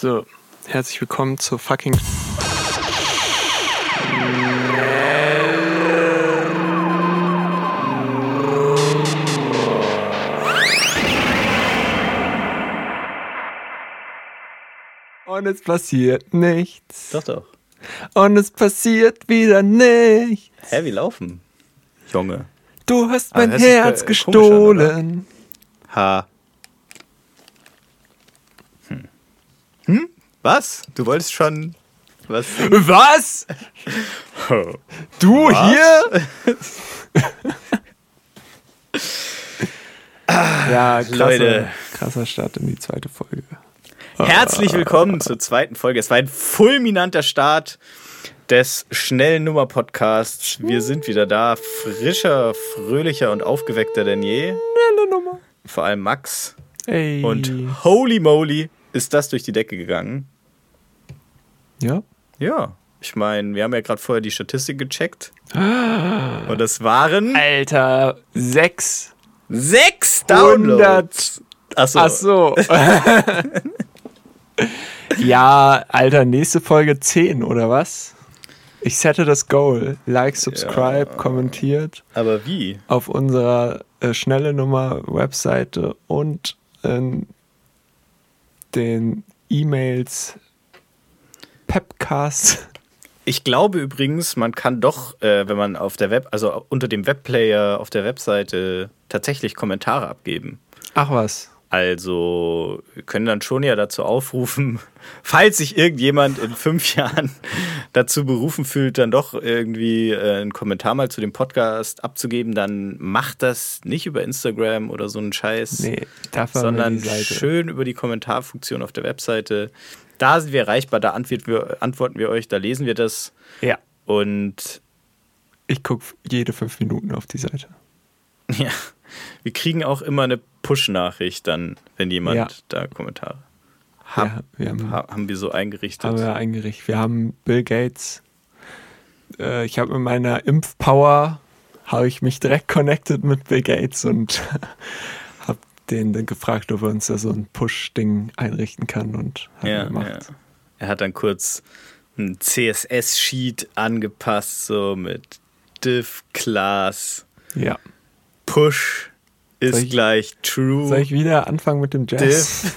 So, herzlich willkommen zur fucking. Und es passiert nichts. Doch, doch. Und es passiert wieder nichts. Hä, wie laufen? Junge. Du hast Aber mein sich, Herz äh, komisch an, gestohlen. Ha. Hm? Was? Du wolltest schon was? Was? Du Was? hier? ja, krasser, Leute. krasser Start in die zweite Folge. Herzlich willkommen zur zweiten Folge. Es war ein fulminanter Start des schnellen Nummer Podcasts. Wir sind wieder da, frischer, fröhlicher und aufgeweckter denn je. Schnelle Nummer. Vor allem Max. Ey. Und holy moly ist das durch die Decke gegangen. ja. Ja, ich meine, wir haben ja gerade vorher die Statistik gecheckt. Und es waren Alter, sechs. sechs Downloads. Achso, Ach so. ja, Alter, nächste Folge 10 oder was? Ich sette das Goal. Like, subscribe, kommentiert aber wie? auf unserer äh, schnelle Nummer Webseite und in den E-Mails Pepcast. Ich glaube übrigens, man kann doch, äh, wenn man auf der Web, also unter dem Webplayer auf der Webseite tatsächlich Kommentare abgeben. Ach was. Also wir können dann schon ja dazu aufrufen, falls sich irgendjemand in fünf Jahren dazu berufen fühlt, dann doch irgendwie äh, einen Kommentar mal zu dem Podcast abzugeben, dann macht das nicht über Instagram oder so einen Scheiß, Nee, sondern schön über die Kommentarfunktion auf der Webseite. Da sind wir erreichbar, da antworten wir, antworten wir euch, da lesen wir das Ja, und ich gucke jede fünf Minuten auf die Seite. ja, wir kriegen auch immer eine Push-Nachricht dann, wenn jemand Ja. da Kommentare Ja, hat. wir haben Ha- haben wir so eingerichtet. haben wir eingerichtet. Wir haben Bill Gates. Äh, ich habe mit meiner Impfpower habe ich mich direkt connected mit Bill Gates und habe den dann gefragt, ob er uns da so ein Push-Ding einrichten kann und hat er ja, gemacht. ja. Er hat dann kurz ein CSS-Sheet angepasst, so mit div, class, Ja. push ist ich- gleich true. Soll ich wieder anfangen mit dem Jazz?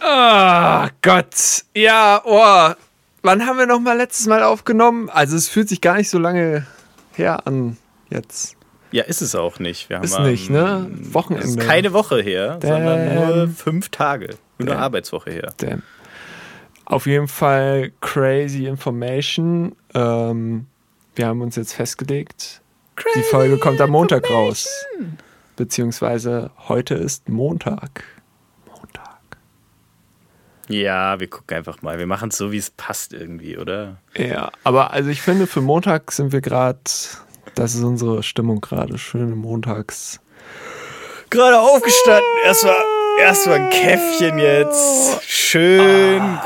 Ah, Gott. Ja, oh. Wann haben wir noch mal letztes Mal aufgenommen? Also es fühlt sich gar nicht so lange her an jetzt. Ja, ist es auch nicht. Wir haben Ist am- nicht, ne? Wochenende. ist keine Woche her, sondern nur Damn. fünf Tage. Nur eine Damn. Arbeitswoche her. Damn. Auf jeden Fall crazy information. Ähm, wir haben uns jetzt festgelegt. Die Folge kommt am Montag raus. Beziehungsweise heute ist Montag. Montag. Ja, wir gucken einfach mal. Wir machen es so, wie es passt irgendwie, oder? Ja, aber also ich finde, für Montag sind wir gerade. Das ist unsere Stimmung gerade. Schöne Montags. Gerade aufgestanden. Erstmal erst mal ein Käffchen jetzt. Schön.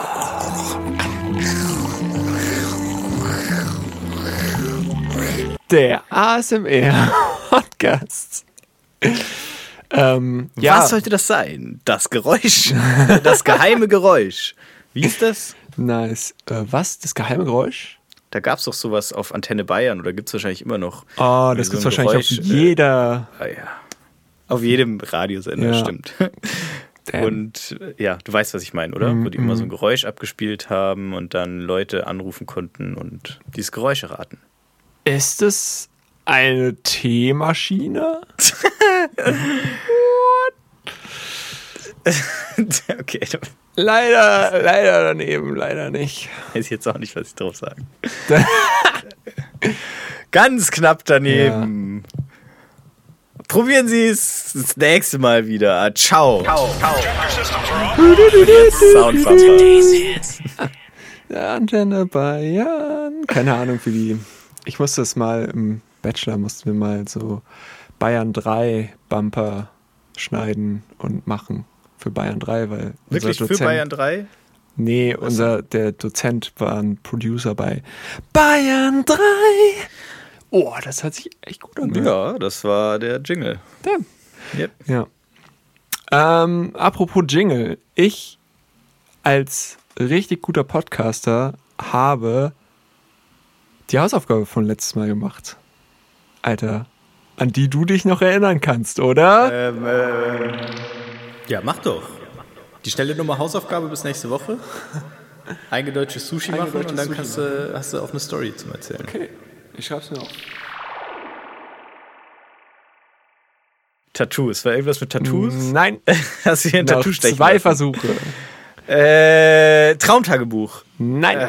Der ASMR-Podcast. ähm, ja, Was sollte das sein? Das Geräusch. Das geheime Geräusch. Wie ist das? nice. Äh, was? Das geheime Geräusch? Da gab es doch sowas auf Antenne Bayern oder gibt es wahrscheinlich immer noch. Oh, das so gibt's ein wahrscheinlich Geräusch, auf äh, jeder. Ah, ja. Auf jedem Radiosender, Ja. stimmt. Damn. Und äh, ja, du weißt, was ich meine, oder? Mhm, Wo die immer so ein Geräusch abgespielt haben und dann Leute anrufen konnten und dieses Geräusch erraten. Ist es eine Teemaschine? okay, Leider, leider daneben, leider nicht. weiß ich jetzt auch nicht, was ich drauf sagen. Ganz knapp daneben. Probieren Sie es das nächste Mal wieder. Ah, Ciao. Soundpapa. Der Antenne Bayern. Keine Ahnung, wie die. Ich musste das mal im Bachelor, mussten wir mal so Bayern 3 Bumper schneiden und machen. Für Bayern 3, weil. Wirklich für Dozent- Bayern 3? Nee, unser, der Dozent war ein Producer bei Bayern 3. Oh, das hört sich echt gut an. ne? Ja, das war der Jingle. Damn. Yep. Ja. Ähm, apropos Jingle. Ich als richtig guter Podcaster habe die Hausaufgabe von letztes Mal gemacht. Alter, an die du dich noch erinnern kannst, oder? Ähm, äh, ja, mach doch. Die schnelle Nummer Hausaufgabe bis nächste Woche. Eingedeutsches Sushi machen und dann kannst du, hast du auch eine Story zum Erzählen. Okay, ich schreib's mir auf. Tattoos. War irgendwas mit Tattoos? Nein, Hast du hier ein Tattoo stechen zwei lassen? Versuche. Äh, Traumtagebuch. Nein,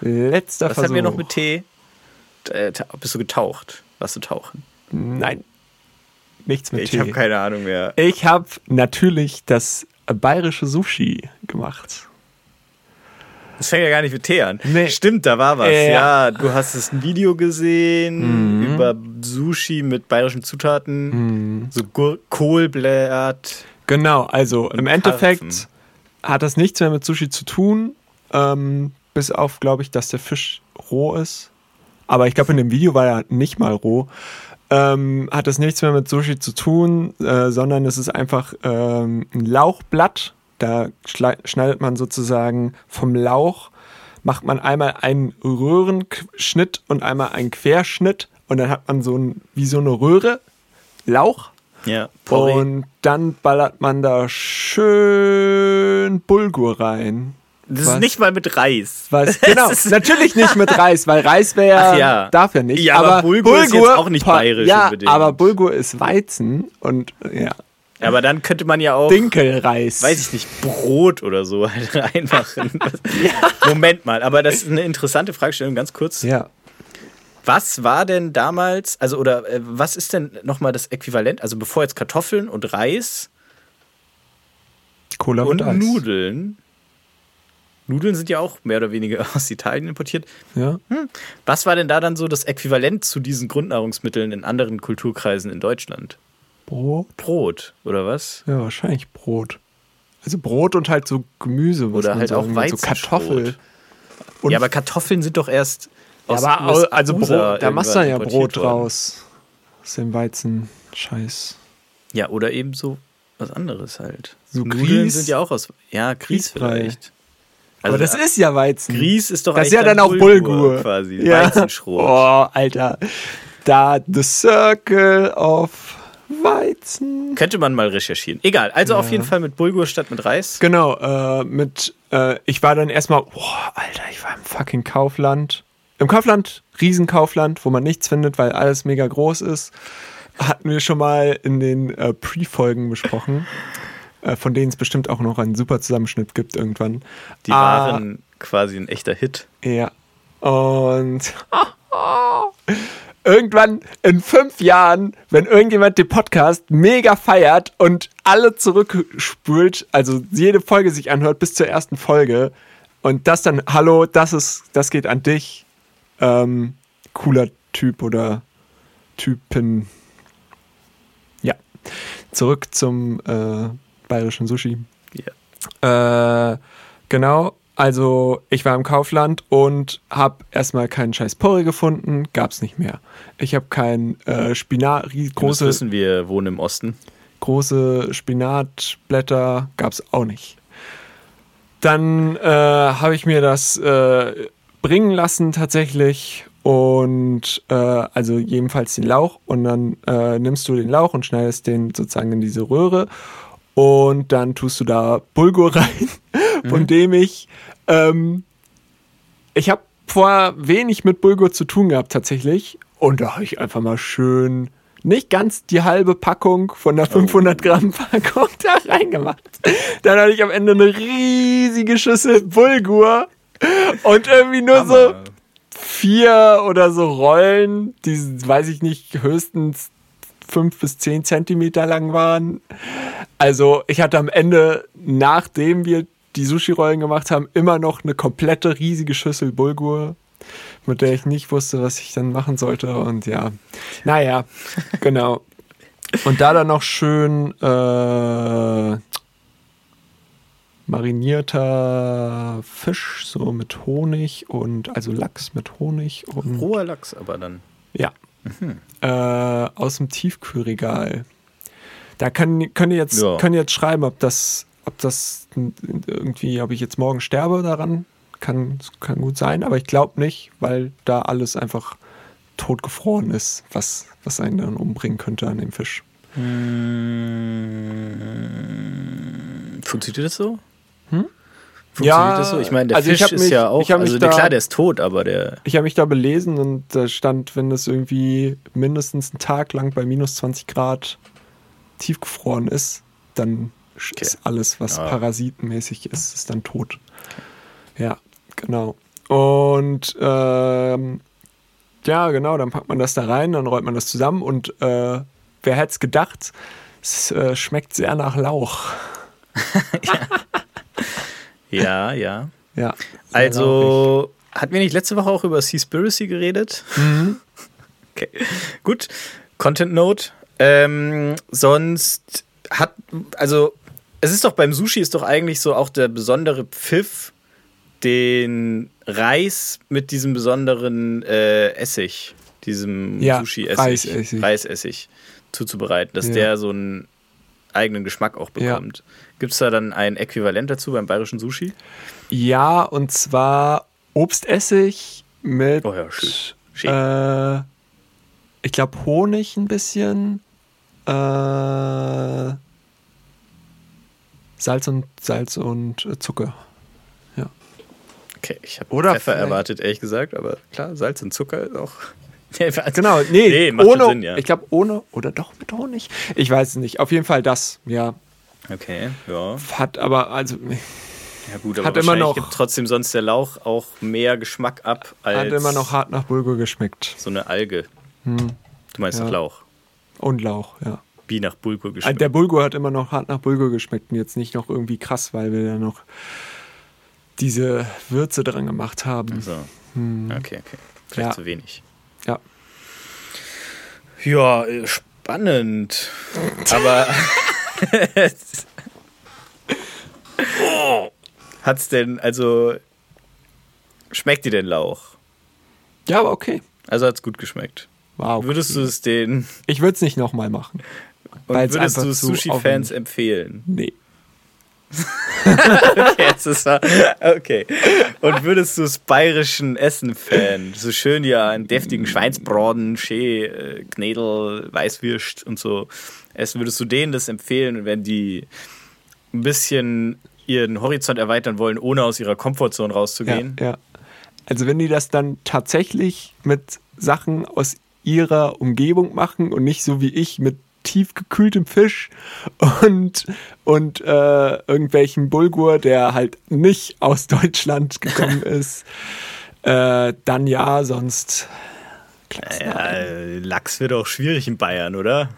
letzter Was Versuch. haben wir noch mit T? Äh, bist du getaucht? Warst du tauchen? Nein, nichts mit Ich Tee. habe keine Ahnung mehr. Ich habe natürlich das bayerische Sushi gemacht. Das fängt ja gar nicht mit T an. Nee. Stimmt, da war was. Äh, ja, du hast es ein Video gesehen über Sushi mit bayerischen Zutaten. So Gur Kohlblatt. Genau, also im Und Endeffekt Karpfen. hat das nichts mehr mit Sushi zu tun, ähm, bis auf, glaube ich, dass der Fisch roh ist. Aber ich glaube, in dem Video war er nicht mal roh. Ähm, hat das nichts mehr mit Sushi zu tun, äh, sondern es ist einfach ähm, ein Lauchblatt. Da schneidet man sozusagen vom Lauch, macht man einmal einen Röhrenschnitt und einmal einen Querschnitt und dann hat man so ein, wie so eine Röhre, Lauch. Ja, Porree. Und dann ballert man da schön Bulgur rein. Das was? ist nicht mal mit Reis. Was? Genau, natürlich nicht mit Reis, weil Reis wäre ja. darf ja nicht. Ja, aber Bulgur ist jetzt auch nicht bayerisch Ja, unbedingt. aber Bulgur ist Weizen und ja, Aber dann könnte man ja auch, Dinkelreis. weiß ich nicht, Brot oder so halt reinmachen. Moment mal, aber das ist eine interessante Fragestellung, ganz kurz. Ja. Was war denn damals, also oder äh, was ist denn nochmal das Äquivalent, also bevor jetzt Kartoffeln und Reis Cola und und. Nudeln, Nudeln sind ja auch mehr oder weniger aus Italien importiert. Ja. Was war denn da dann so das Äquivalent zu diesen Grundnahrungsmitteln in anderen Kulturkreisen in Deutschland? Brot? Brot oder was? Ja, wahrscheinlich Brot. Also Brot und halt so Gemüse. muss Oder halt auch sagen, mit So Weizenschrot. Kartoffel. Und ja, aber Kartoffeln sind doch erst aus Ja, aber also Brot, da machst du dann ja Brot worden. raus. Aus dem Weizen. Scheiß. Ja, oder eben so was anderes halt. So Nudeln Grieß? sind ja auch aus. Ja, Grieß Grießbrei. Vielleicht. aber das ist ja Weizen. Grieß ist doch Das ist ja eigentlich dann auch Bulgur. quasi. Ja. Weizenschrot. Oh, Alter. Da, the circle of Weizen. Könnte man mal recherchieren. Egal, also Ja. auf jeden Fall mit Bulgur statt mit Reis. Genau, äh, mit, äh, ich war dann erstmal, boah, Alter, ich war im fucking Kaufland. Im Kaufland, Riesenkaufland, wo man nichts findet, weil alles mega groß ist. Hatten wir schon mal in den äh, Pre-Folgen besprochen, äh, von denen es bestimmt auch noch einen super Zusammenschnitt gibt irgendwann. Die Ah, waren quasi ein echter Hit. Ja. Und irgendwann in fünf Jahren, wenn irgendjemand den Podcast mega feiert und alle zurückspult, also jede Folge sich anhört bis zur ersten Folge und das dann, hallo, das ist, das geht an dich, ähm, cooler Typ oder Typen. Ja. Zurück zum äh, bayerischen Sushi. Ja. Äh, genau. Also ich war im Kaufland und habe erstmal keinen scheiß Porree gefunden, gab's nicht mehr. Ich habe kein äh, Spinat, Große große, wissen, wir wohnen im Osten. große Spinatblätter gab's auch nicht. Dann äh, habe ich mir das äh, bringen lassen tatsächlich und äh, also jedenfalls den Lauch und dann äh, nimmst du den Lauch und schneidest den sozusagen in diese Röhre und dann tust du da Bulgur rein, von dem ich ähm, ich habe vorher wenig mit Bulgur zu tun gehabt tatsächlich und da habe ich einfach mal schön nicht ganz die halbe Packung von der 500 Gramm Packung da reingemacht. Dann hatte ich am Ende eine riesige Schüssel Bulgur und irgendwie nur so Hammer. vier oder so Rollen, die, weiß ich nicht, höchstens fünf bis zehn Zentimeter lang waren. Also ich hatte am Ende, nachdem wir die Sushi-Rollen gemacht haben, immer noch eine komplette riesige Schüssel Bulgur, mit der ich nicht wusste, was ich dann machen sollte. Und ja, naja, genau. Und da dann noch schön äh, marinierter Fisch, so mit Honig und also Lachs mit Honig und Roher Lachs aber dann. ja. Äh, aus dem Tiefkühlregal. Da können, können, jetzt, Ja. können jetzt schreiben, ob das, ob das irgendwie, ob ich jetzt morgen sterbe daran. Kann, kann gut sein, aber ich glaube nicht, weil da alles einfach totgefroren ist, was, was einen dann umbringen könnte an dem Fisch. Funktioniert das so? Hm? Funktioniert Ja, das so? Ich meine, der also Fisch ist mich- ja auch, also da- klar, der ist tot, aber der, Ich habe mich da belesen und da stand, wenn das irgendwie mindestens einen Tag lang bei minus 20 Grad tiefgefroren ist, dann ist alles, was Ja. parasitenmäßig ist, ist dann tot. Ja, genau. Und ähm, ja, genau, dann packt man das da rein, dann rollt man das zusammen und äh, wer hätte es gedacht, es äh, schmeckt sehr nach Lauch. ja, ja. Ja. lauchig. Also, hatten wir nicht letzte Woche auch über Seaspiracy geredet? Mhm. Okay, gut. Content Note. Ähm, sonst hat, also, es ist doch beim Sushi ist doch eigentlich so auch der besondere Pfiff, den Reis mit diesem besonderen äh, Essig, diesem Ja, Sushi-Essig, Reisessig. Reisessig zuzubereiten, dass Ja. der so einen eigenen Geschmack auch Ja. bekommt. Gibt es da dann ein Äquivalent dazu beim bayerischen Sushi? Ja, und zwar Obstessig mit, Oh ja, schön. Schön. äh, ich glaube Honig ein bisschen, äh, Salz und Salz und äh, Zucker. Okay, ich habe Pfeffer vielleicht- erwartet, ehrlich gesagt, aber klar, Salz und Zucker ist auch. Genau, nee, Nee, ohne, Sinn, ja. ich glaube ohne oder doch mit Honig. Ich weiß es nicht. Auf jeden Fall das, ja. Okay, ja. Hat aber, also, Ja, gut, aber Hat immer noch- gibt trotzdem sonst der Lauch auch mehr Geschmack ab als hat immer noch hart nach Bulgur geschmeckt. so eine Alge. Hm. Du meinst Ja. Lauch. Und Lauch, ja. Wie nach Bulgur Also geschmeckt. Der Bulgur hat immer noch hart nach Bulgur geschmeckt und jetzt nicht noch irgendwie krass, weil wir da noch diese Würze dran gemacht haben. so. Hm. Okay, okay. Vielleicht Ja. zu wenig. Ja. Ja, spannend. Aber hat's denn, also schmeckt dir denn Lauch? Ja, aber okay. Also hat's gut geschmeckt. Wow. Würdest du es den Ich würde es nicht nochmal machen. und würdest du es zu Sushi-Fans empfehlen? Nee. Jetzt ist er. Okay. Und würdest du es bayerischen Essen-Fan, so schön ja einen deftigen Schweinsbraten, Schee, äh, Knädel, Weißwürst und so essen, würdest du denen das empfehlen, wenn die ein bisschen ihren Horizont erweitern wollen, ohne aus ihrer Komfortzone Ja, rauszugehen? ja. Also wenn die das dann tatsächlich mit Sachen aus ihrer Umgebung machen und nicht so wie ich mit tiefgekühltem Fisch und, und äh, irgendwelchen Bulgur, der halt nicht aus Deutschland gekommen ist, äh, dann ja, sonst Ja, äh, Lachs wird auch schwierig in Bayern, oder?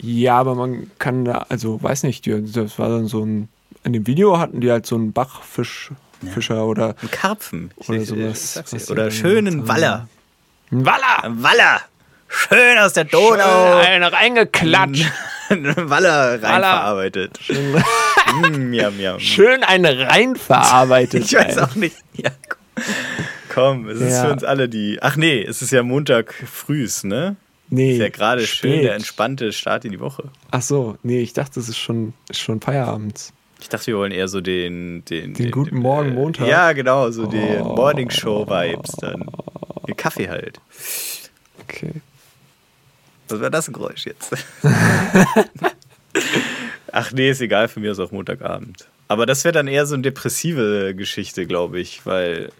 Ja, aber man kann da, also weiß nicht, das war dann so ein, in dem Video hatten die halt so einen Bachfisch, Fischer oder Ein Karpfen. Ich- Oder ich- sowas, ich Oder schönen Waller. ein Waller! Ein Waller. Schön aus der Donau. Ein reingeklatscht. Ein Waller reinverarbeitet. mm, miam, miam. Schön ein rein verarbeitet. Ich weiß auch nicht. Ja, komm, es ist Ja. für uns alle die. Ach nee, es ist ja Montag frühs, ne? Nee, Ist ja gerade schön der entspannte Start in die Woche. Ach so, nee, ich dachte, das ist schon, ist schon Feierabend. Ich dachte, wir wollen eher so den. Den, Den guten Morgen äh, Montag? Ja, genau, so die Oh. Morning Show-Vibes dann. Den Kaffee halt. Okay. Was war das Geräusch jetzt? Ach nee, ist egal, für mich ist auch Montagabend. Aber das wäre dann eher so eine depressive Geschichte, glaube ich, weil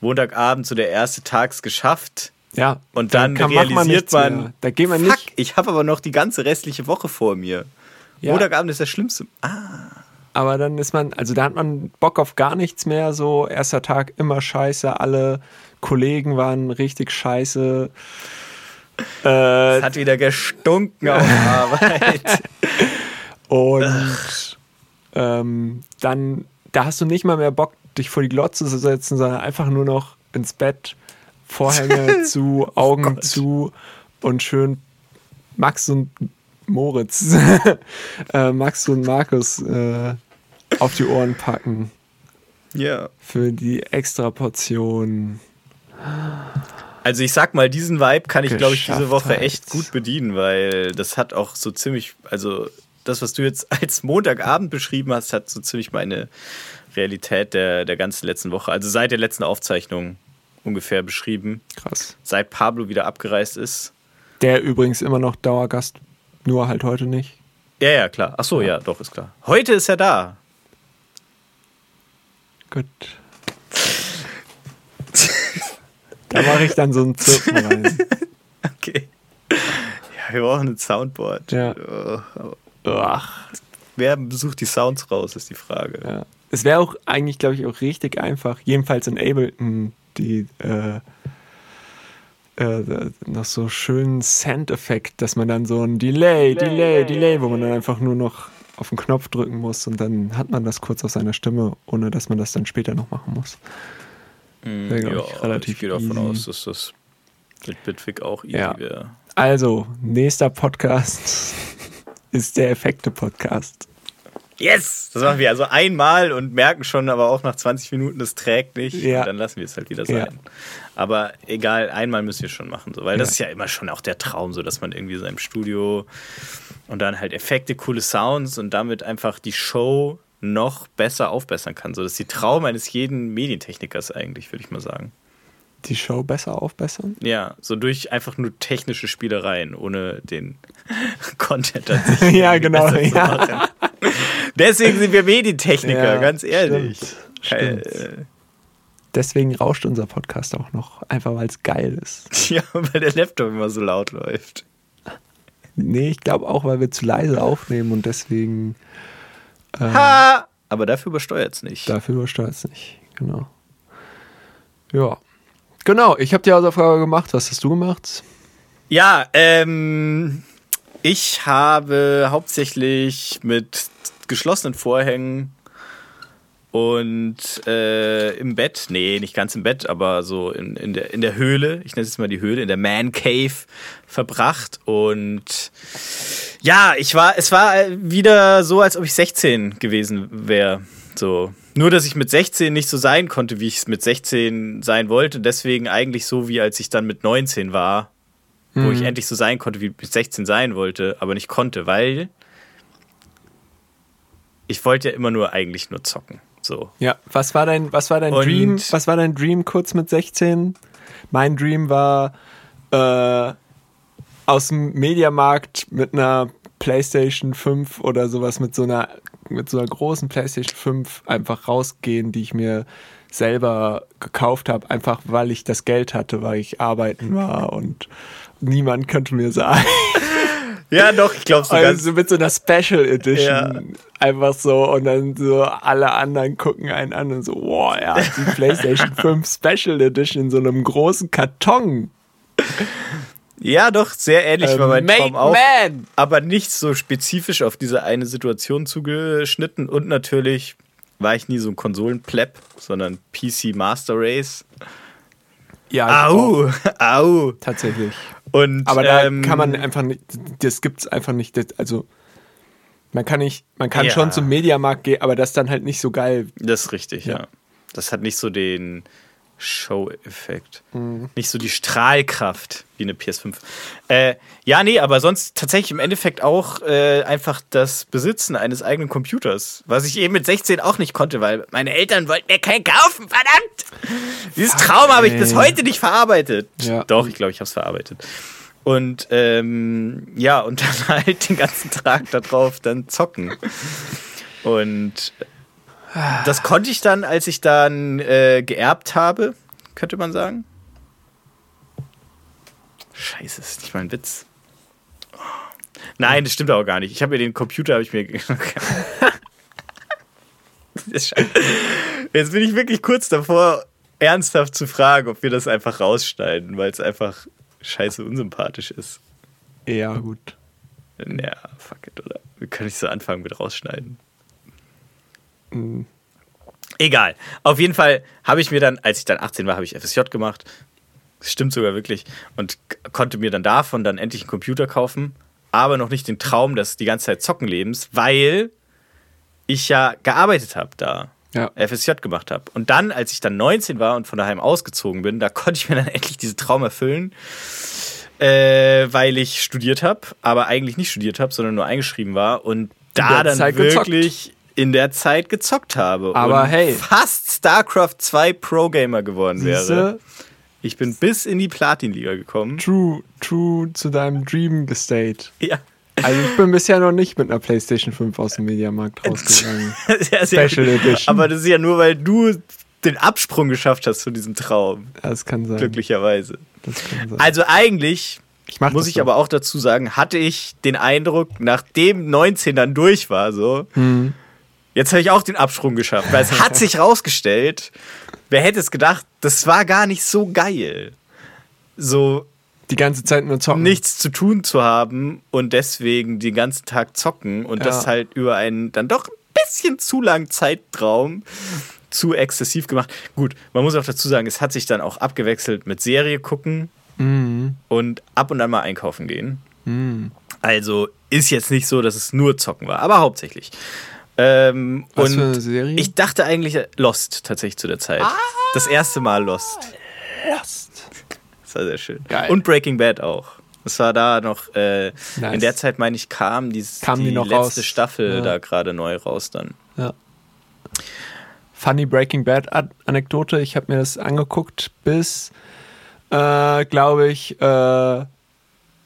Montagabend so der erste Tag's geschafft Ja. und dann, kann- macht realisiert man, mehr. Da geht man fuck, nicht. ich habe aber noch die ganze restliche Woche vor mir. Ja. Montagabend ist das Schlimmste. Ah, Aber dann ist man, also da hat man Bock auf gar nichts mehr. So, erster Tag immer scheiße. Alle Kollegen waren richtig scheiße. Äh, es hat wieder gestunken auf Arbeit. Und ähm, dann, da hast du nicht mal mehr Bock, dich vor die Glotze zu setzen, sondern einfach nur noch ins Bett, Vorhänge zu, Augen Gott. zu und schön Max und Moritz, äh, Max und Markus äh, auf die Ohren packen ja. für die extra Portion. Also ich sag mal, diesen Vibe kann ich, glaube ich, diese Woche halt. echt gut bedienen, weil das hat auch so ziemlich, also das, was du jetzt als Montagabend beschrieben hast, hat so ziemlich meine Realität der, der ganzen letzten Woche, also seit der letzten Aufzeichnung ungefähr beschrieben. Krass. Seit Pablo wieder abgereist ist. Der übrigens immer noch Dauergast, nur halt heute nicht. Ja, ja, klar. Ach so, ja, doch, ist klar. Heute ist er da. Gut. Da mache ich dann so ein Zirpen rein. Okay. Ja, wir brauchen ein Soundboard. Ja. Oh, Ach, Wer besucht die Sounds raus, ist die Frage. ja. Es wäre auch eigentlich, glaube ich, auch richtig einfach, jedenfalls in Ableton, die äh, äh, noch so schönen Sand-Effekt, dass man dann so ein Delay, Delay, Delay, wo man dann einfach nur noch auf den Knopf drücken muss und dann hat man das kurz auf seiner Stimme, ohne dass man das dann später noch machen muss. Hm, glaub ja, ich, relativ ich gehe davon easy. aus, dass das mit Bitwig auch easy Ja. wäre. Also, nächster Podcast ist der Effekte-Podcast. Yes! Das machen wir also einmal und merken schon, aber auch nach 20 Minuten, es trägt nicht. Ja. Dann lassen wir es halt wieder Ja. sein. Aber egal, einmal müssen wir schon machen, so, weil das Ja. ist ja immer schon auch der Traum, so dass man irgendwie in seinem Studio und dann halt Effekte, coole Sounds und damit einfach die Show noch besser aufbessern kann. So, das ist die Traum eines jeden Medientechnikers eigentlich, würde ich mal sagen. Die Show besser aufbessern? Ja, so durch einfach nur technische Spielereien, ohne den Content an sich. Ja, genau, ja. Deswegen sind wir Medientechniker, Ja, ganz ehrlich. stimmt, Kein- stimmt. Deswegen rauscht unser Podcast auch noch, einfach weil es geil ist. äh, Ja, weil der Laptop immer so laut läuft. Nee, ich glaube auch, weil wir zu leise aufnehmen und deswegen Ha! Aber dafür übersteuert es nicht. dafür übersteuert es nicht. Genau. Ja. Genau, ich habe die Hausaufgabe gemacht. Was hast du gemacht? Ja, ähm, ich habe hauptsächlich mit geschlossenen Vorhängen und äh, im Bett, nee, nicht ganz im Bett, aber so in, in, der, in der Höhle, ich nenne es jetzt mal die Höhle, in der Man Cave verbracht. Und ja, ich war, es war wieder so, als ob ich 16 gewesen wäre. So. Nur, dass ich mit 16 nicht so sein konnte, wie ich es mit 16 sein wollte. Deswegen eigentlich so, wie als ich dann mit 19 war, wo ich endlich so sein konnte, wie ich mit 16 sein wollte, aber nicht konnte, weil ich wollte ja immer nur eigentlich nur zocken. So. Ja, was war dein, was war dein Und- Dream? Was war dein Dream kurz mit 16? Mein Dream war äh, aus dem Mediamarkt mit einer PlayStation 5 oder sowas mit so einer mit so einer großen PlayStation 5 einfach rausgehen, die ich mir selber gekauft habe, einfach weil ich das Geld hatte, weil ich arbeiten war und niemand könnte mir sagen. Ja, doch, ich glaube so ganz. Also mit so einer Special Edition. Ja. Einfach so und dann so alle anderen gucken einen an und so, wow, er hat die PlayStation 5 Special Edition in so einem großen Karton. Ja, doch, sehr ähnlich war mein Made Traum auch. Man! Aber nicht so spezifisch auf diese eine Situation zugeschnitten. Und natürlich war ich nie so ein Konsolenpleb, sondern PC Master Race. Ja, Au, au. tatsächlich. Und, Aber da ähm, kann man einfach nicht, das gibt's einfach nicht. Das, also man kann nicht, man kann Ja. schon zum Mediamarkt gehen, aber das ist dann halt nicht so geil. Das ist richtig, ja. Ja. Das hat nicht so den Show-Effekt. Mhm. Nicht so die Strahlkraft wie eine PS5. Äh, ja, nee, aber sonst tatsächlich im Endeffekt auch äh, einfach das Besitzen eines eigenen Computers. Was ich eben mit 16 auch nicht konnte, weil meine Eltern wollten mir keinen kaufen, verdammt! Dieses Traum habe ich bis heute nicht verarbeitet. Ja. Doch, ich glaube, ich habe es verarbeitet. Und ähm, ja, und dann halt den ganzen Tag darauf dann zocken. Und das konnte ich dann, als ich dann äh, geerbt habe, könnte man sagen. Scheiße, ist nicht mal ein Witz. Oh. Nein, das stimmt auch gar nicht. Ich habe mir den Computer, habe ich mir. Das. Jetzt bin ich wirklich kurz davor, ernsthaft zu fragen, ob wir das einfach rausschneiden, weil es einfach scheiße unsympathisch ist. Ja, gut. Ja, fuck it, oder? Wir können nicht so anfangen mit rausschneiden. Mhm. Egal. Auf jeden Fall habe ich mir dann, als ich dann 18 war, habe ich FSJ gemacht. Das stimmt sogar wirklich. Und konnte mir dann davon dann endlich einen Computer kaufen. Aber noch nicht den Traum des die ganze Zeit Zockenlebens, weil ich ja gearbeitet habe da. Ja. FSJ gemacht habe. Und dann, als ich dann 19 war und von daheim ausgezogen bin, da konnte ich mir dann endlich diesen Traum erfüllen, äh, weil ich studiert habe, aber eigentlich nicht studiert habe, sondern nur eingeschrieben war. Und da dann Zeit wirklich gezockt. In der Zeit gezockt habe. Aber hey. Fast StarCraft 2 Pro-Gamer geworden Siehste? wäre. Ich bin bis in die Platin-Liga gekommen. True, true zu deinem Dream gestate. Ja. Also ich bin bisher noch nicht mit einer PlayStation 5 aus dem Mediamarkt rausgegangen. ja, Special Edition. Aber das ist ja nur, weil du den Absprung geschafft hast zu diesem Traum. Das kann sein. Glücklicherweise. Kann sein. Also eigentlich ich muss ich so. aber auch dazu sagen, hatte ich den Eindruck, nachdem 19 dann durch war, so, mhm. Jetzt habe ich auch den Absprung geschafft. Weil es hat sich rausgestellt, wer hätte es gedacht, das war gar nicht so geil. So, die ganze Zeit nur zocken. Nichts zu tun zu haben und deswegen den ganzen Tag zocken und ja. das halt über einen dann doch ein bisschen zu langen Zeitraum zu exzessiv gemacht. Gut, man muss auch dazu sagen, es hat sich dann auch abgewechselt mit Serie gucken mhm. und ab und an mal einkaufen gehen. Mhm. Also ist jetzt nicht so, dass es nur zocken war, aber hauptsächlich. Ähm, Was und für eine Serie? Ich dachte eigentlich Lost tatsächlich zu der Zeit. Ah, das erste Mal Lost. Lost. Das war sehr schön. Geil. Und Breaking Bad auch. Das war da noch, äh, nice. in der Zeit, meine ich, kam, dieses, kam die, die letzte raus. Staffel ja. da gerade neu raus dann. Ja. Funny Breaking Bad Anekdote. Ich habe mir das angeguckt bis, äh, glaube ich, äh,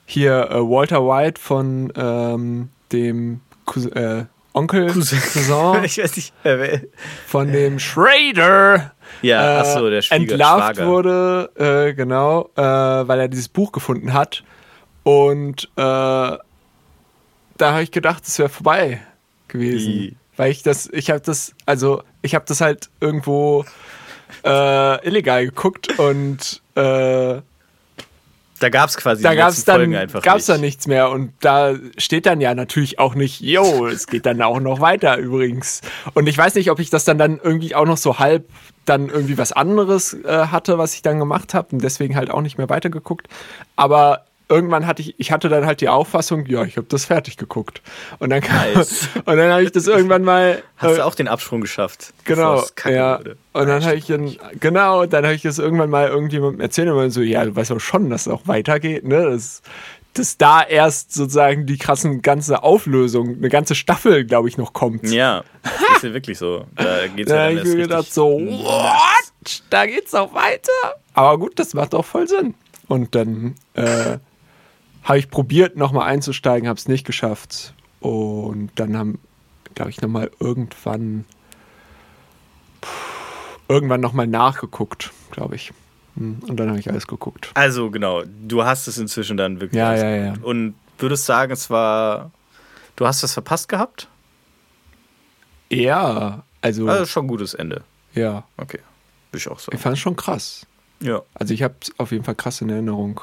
hier äh, Walter White von ähm, dem Cousin, äh, Onkel Cousin. Cousin ich weiß nicht, wer von dem Schrader ja, ach so, der Schwieger, entlarvt Schwager. wurde, äh, genau, äh, weil er dieses Buch gefunden hat. Und äh, da habe ich gedacht, es wäre vorbei gewesen. Wie? Weil ich das, ich habe das, also ich habe das halt irgendwo äh, illegal geguckt und äh, da gab es quasi da gab's dann, Folgen einfach gab's nicht. da nichts mehr und da steht dann ja natürlich auch nicht, yo, es geht dann auch noch weiter übrigens. Und ich weiß nicht, ob ich das dann dann irgendwie auch noch so halb dann irgendwie was anderes äh, hatte, was ich dann gemacht habe und deswegen halt auch nicht mehr weitergeguckt. Aber irgendwann hatte ich, ich hatte dann halt die Auffassung, ja, ich habe das fertig geguckt. Und dann nice. und dann habe ich das irgendwann mal. Hast äh, du auch den Absprung geschafft? Genau. Ja. Wurde. Und dann habe ich dann, genau, dann habe ich das irgendwann mal irgendjemandem erzählt und so, ja, du weißt auch schon, dass es auch weitergeht, ne? Das, dass da erst sozusagen die krassen ganze Auflösung, eine ganze Staffel, glaube ich, noch kommt. Ja, das ist ja wirklich so. Da geht's da ja dann ich mir gedacht so, what? Da geht's noch weiter. Aber gut, das macht auch voll Sinn. Und dann äh, habe ich probiert, nochmal einzusteigen, habe es nicht geschafft. Und dann haben, glaube ich, nochmal irgendwann, irgendwann nochmal nachgeguckt, glaube ich. Hm, und dann habe ich alles geguckt. Also genau, du hast es inzwischen dann wirklich. Ja, ja, ja. Und würdest sagen, es war, du hast das verpasst gehabt? Ja, also. Also schon ein gutes Ende. Ja. Okay, würde ich auch sagen. Ich fand es schon krass. Ja. Also ich habe es auf jeden Fall krass in Erinnerung.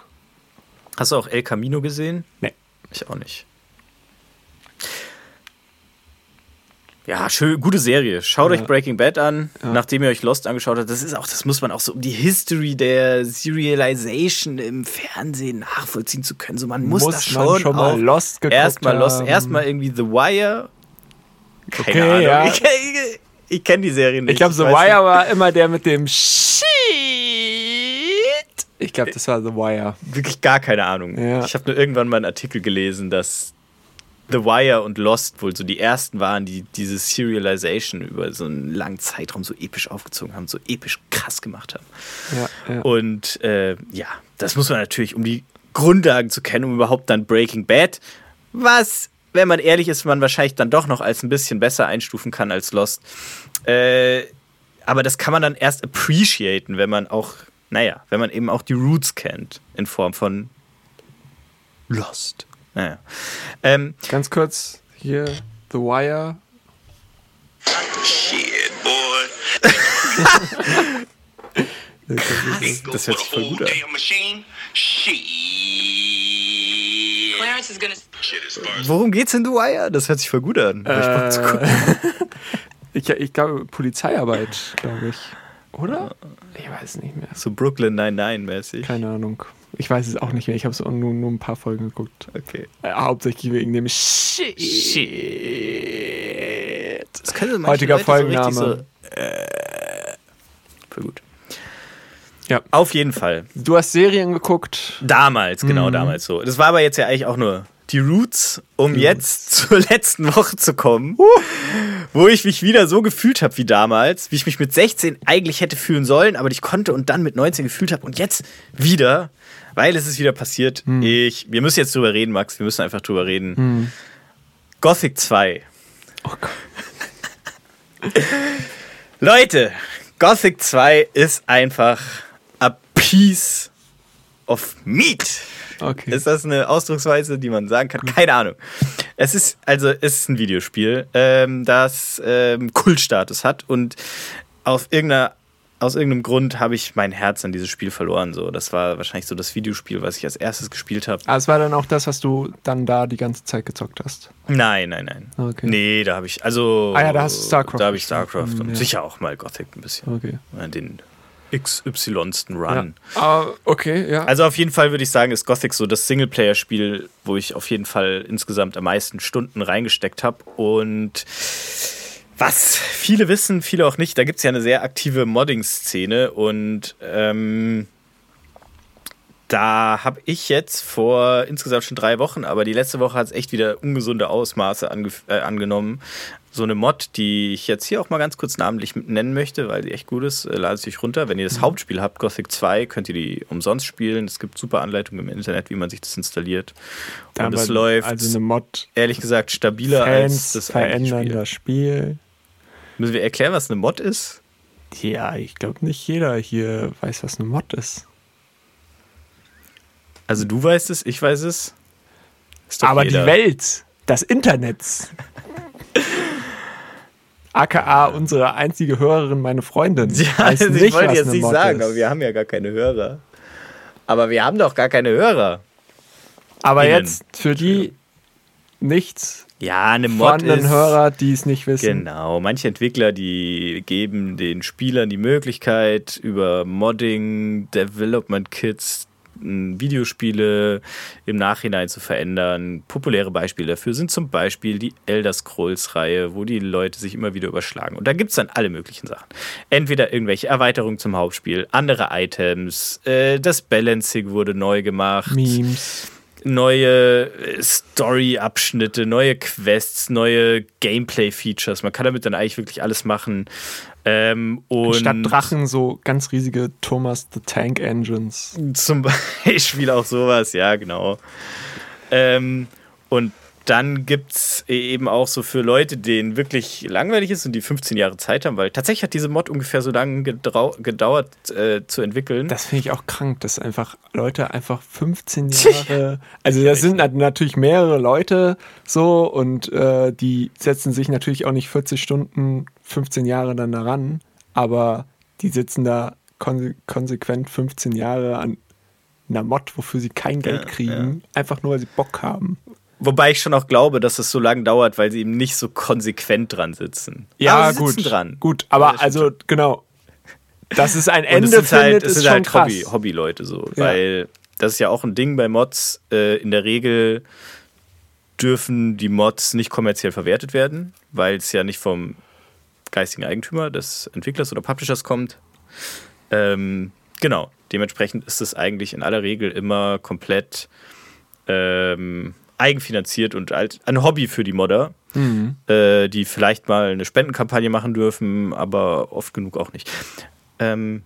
Hast du auch El Camino gesehen? Nee. Ich auch nicht. Ja, schön, gute Serie. Schaut ja. euch Breaking Bad an, ja. nachdem ihr euch Lost angeschaut habt. Das ist auch, das muss man auch so, um die History der Serialization im Fernsehen nachvollziehen zu können. So, man muss, muss das schon, schon mal Lost geguckt Erstmal Lost, erstmal irgendwie The Wire. Keine okay, Ahnung. Ja. Ich, ich, ich kenne die Serie nicht. Ich glaube, The Wire war immer der mit dem Shit. Ich glaube, das war The Wire. Wirklich gar keine Ahnung. Ja. Ich habe nur irgendwann mal einen Artikel gelesen, dass The Wire und Lost wohl so die ersten waren, die diese Serialization über so einen langen Zeitraum so episch aufgezogen haben, so episch krass gemacht haben. Ja, ja. Und äh, ja, das muss man natürlich, um die Grundlagen zu kennen, um überhaupt dann Breaking Bad, was, wenn man ehrlich ist, man wahrscheinlich dann doch noch als ein bisschen besser einstufen kann als Lost. Äh, aber das kann man dann erst appreciaten, wenn man auch naja, wenn man eben auch die Roots kennt, in Form von Lost. Naja. Ähm, Ganz kurz hier, The Wire. Shit, boy. das, das hört sich voll gut an. Worum geht's in The Wire? Das hört sich voll gut an. Äh, ich, ich glaube, Polizeiarbeit, glaube ich. Oder? Ich weiß nicht mehr. So Brooklyn 99-mäßig. Keine Ahnung. Ich weiß es auch nicht mehr. Ich habe es nur, nur ein paar Folgen geguckt. Okay. Äh, hauptsächlich wegen dem Shit. Shit. Das könnte Heutiger Leute Folgenname. So äh, voll gut. Ja. Auf jeden Fall. Du hast Serien geguckt. Damals, genau, mhm. damals so. Das war aber jetzt ja eigentlich auch nur die Roots, um jetzt zur letzten Woche zu kommen, wo ich mich wieder so gefühlt habe wie damals, wie ich mich mit 16 eigentlich hätte fühlen sollen, aber ich konnte und dann mit 19 gefühlt habe und jetzt wieder, weil es ist wieder passiert. Hm. Ich, wir müssen jetzt drüber reden, Max, wir müssen einfach drüber reden. Gothic 2. Oh Gott. Leute, Gothic 2 ist einfach a piece of meat. Okay. Ist das eine Ausdrucksweise, die man sagen kann? Keine Ahnung. Es ist also es ist ein Videospiel, ähm, das ähm, Kultstatus hat und auf irgendeiner aus irgendeinem Grund habe ich mein Herz an dieses Spiel verloren. So, das war wahrscheinlich so das Videospiel, was ich als erstes gespielt habe. Ah, es war dann auch das, was du dann da die ganze Zeit gezockt hast. Nein, nein, nein. Okay. Nee, da habe ich also. Ah ja, da hast du StarCraft Da habe ich. StarCraft Hm, und ja. sicher auch mal Gothic ein bisschen. Okay. Den XY-sten Run. Ja. Ah, okay, ja. Also auf jeden Fall würde ich sagen, ist Gothic so das Singleplayer-Spiel, wo ich auf jeden Fall insgesamt am meisten Stunden reingesteckt habe. Und was viele wissen, viele auch nicht, da gibt es ja eine sehr aktive Modding-Szene und ähm, da habe ich jetzt vor insgesamt schon drei Wochen, aber die letzte Woche hat es echt wieder ungesunde Ausmaße äh, angenommen. So eine Mod, die ich jetzt hier auch mal ganz kurz namentlich nennen möchte, weil die echt gut ist, äh, ladet sich runter. Wenn ihr das Hauptspiel habt, Gothic 2, könnt ihr die umsonst spielen. Es gibt super Anleitungen im Internet, wie man sich das installiert. Und Aber es läuft, Also eine Mod. ehrlich gesagt, stabiler als Fans das verändern eigentliche das Spiel. Müssen wir erklären, was eine Mod ist? Ja, ich glaube nicht jeder hier weiß, was eine Mod ist. Also du weißt es, ich weiß es. Aber jeder. die Welt, das Internet. AKA unsere einzige Hörerin, meine Freundin. Ja, also ich nicht, wollte jetzt nicht Mod sagen, ist. aber wir haben ja gar keine Hörer. Aber wir haben doch gar keine Hörer. Aber Innen. jetzt für die nicht Ja, eine Mod ist... Hörer, die es nicht wissen. Genau, manche Entwickler, die geben den Spielern die Möglichkeit, über Modding, Development Kits, Videospiele im Nachhinein zu verändern. Populäre Beispiele dafür sind zum Beispiel die Elder Scrolls-Reihe, wo die Leute sich immer wieder überschlagen. Und da gibt es dann alle möglichen Sachen. Entweder irgendwelche Erweiterungen zum Hauptspiel, andere Items, äh, das Balancing wurde neu gemacht Memes. neue äh, Story-Abschnitte, neue Quests, neue Gameplay-Features. Man kann damit dann eigentlich wirklich alles machen. Ähm, Statt Drachen so ganz riesige Thomas the Tank Engines. zum Beispiel auch sowas, ja, genau. Ähm, und dann gibt es eben auch so für Leute, denen wirklich langweilig ist und die 15 Jahre Zeit haben, weil tatsächlich hat diese Mod ungefähr so lange gedauert äh, zu entwickeln. Das finde ich auch krank, dass einfach Leute einfach 15 Jahre. Also das sind nat- natürlich mehrere Leute so und äh, die setzen sich natürlich auch nicht 40 Stunden, 15 Jahre dann daran, aber die sitzen da konse konsequent 15 Jahre an einer Mod, wofür sie kein Geld Ja, kriegen, einfach nur weil sie Bock haben. Wobei ich schon auch glaube, dass es so lange dauert, weil sie eben nicht so konsequent dran sitzen. Aber sie gut, sitzen dran. gut, aber Ja, das also genau, dass es ein Und Ende es sind halt, es ist sind halt. Hobby, Hobbyleute so. Ja. Weil das ist ja auch ein Ding bei Mods. Äh, in der Regel dürfen die Mods nicht kommerziell verwertet werden, weil es ja nicht vom geistigen Eigentümer des Entwicklers oder Publishers kommt. Ähm, genau. Dementsprechend ist es eigentlich in aller Regel immer komplett ähm, eigenfinanziert und halt ein Hobby für die Modder, Mhm. äh, die vielleicht mal eine Spendenkampagne machen dürfen, aber oft genug auch nicht. Ähm,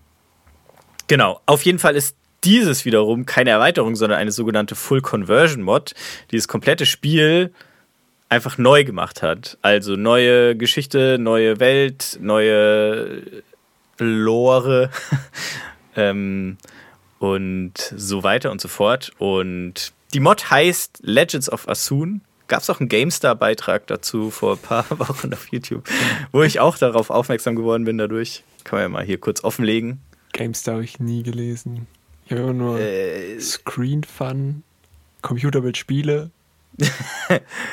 genau, auf jeden Fall ist dieses wiederum keine Erweiterung, sondern eine sogenannte Full Conversion Mod, die das komplette Spiel einfach neu gemacht hat. Also neue Geschichte, neue Welt, neue Lore ähm, und so weiter und so fort. Und die Mod heißt Legends of Asun. Gab es auch einen GameStar-Beitrag dazu vor ein paar Wochen auf YouTube, wo ich auch darauf aufmerksam geworden bin dadurch. Kann man ja mal hier kurz offenlegen. GameStar habe ich nie gelesen. Ich habe immer nur Äh, Screen Fun, Computerbildspiele,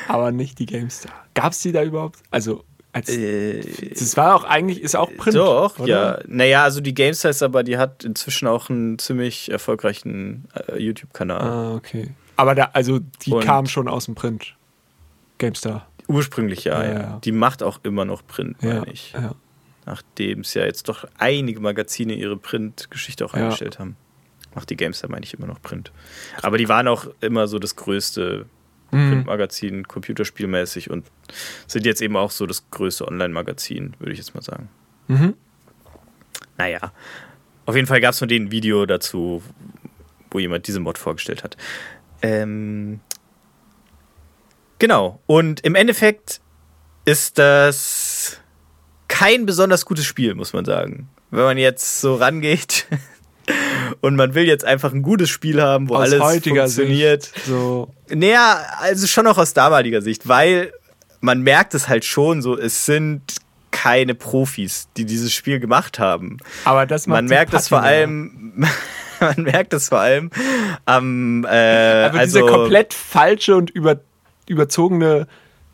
aber nicht die GameStar. Gab es die da überhaupt? Also, als, äh, das war auch eigentlich, ist auch Print. Doch, oder? ja. Naja, also die GameStar ist aber, die hat inzwischen auch einen ziemlich erfolgreichen äh, YouTube-Kanal. Ah, okay. Aber da, also die Und- kam schon aus dem Print. GameStar. Ursprünglich ja, Ja, ja. Die macht auch immer noch Print, Ja, meine ich. ja. Nachdem es ja jetzt doch einige Magazine ihre Print-Geschichte auch eingestellt haben. Macht die GameStar, meine ich, immer noch Print. Aber die waren auch immer so das größte mhm. Printmagazin, computerspielmäßig und sind jetzt eben auch so das größte Online-Magazin, würde ich jetzt mal sagen. Mhm. Naja, auf jeden Fall gab es von denen ein Video dazu, wo jemand diese Mod vorgestellt hat. Ähm, genau, und im Endeffekt ist das kein besonders gutes Spiel, muss man sagen. Wenn man jetzt so rangeht und man will jetzt einfach ein gutes Spiel haben, wo aus alles funktioniert. Sicht, so. Naja, also schon auch aus damaliger Sicht, weil man merkt es halt schon so, es sind keine Profis, die dieses Spiel gemacht haben. Aber das man merkt es vor allem, man merkt es vor allem am, äh, Aber also diese komplett falsche und über, überzogene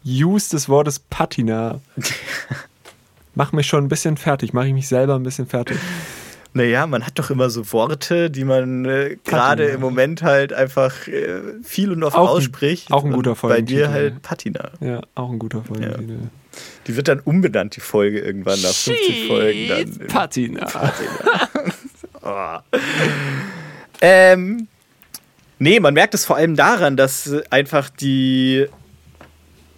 Use des Wortes Patina macht mich schon ein bisschen fertig, mache ich mich selber ein bisschen fertig. Naja, man hat doch immer so Worte, die man äh, gerade im Moment halt einfach äh, viel und oft auch ausspricht. Ein, auch ein guter Folge. Bei dir halt Patina. Ja, auch ein guter Folge. Ja. Die wird dann umbenannt, die Folge irgendwann nach 50 Folgen. Dann Patina. Patina. ähm, nee, man merkt es vor allem daran, dass einfach die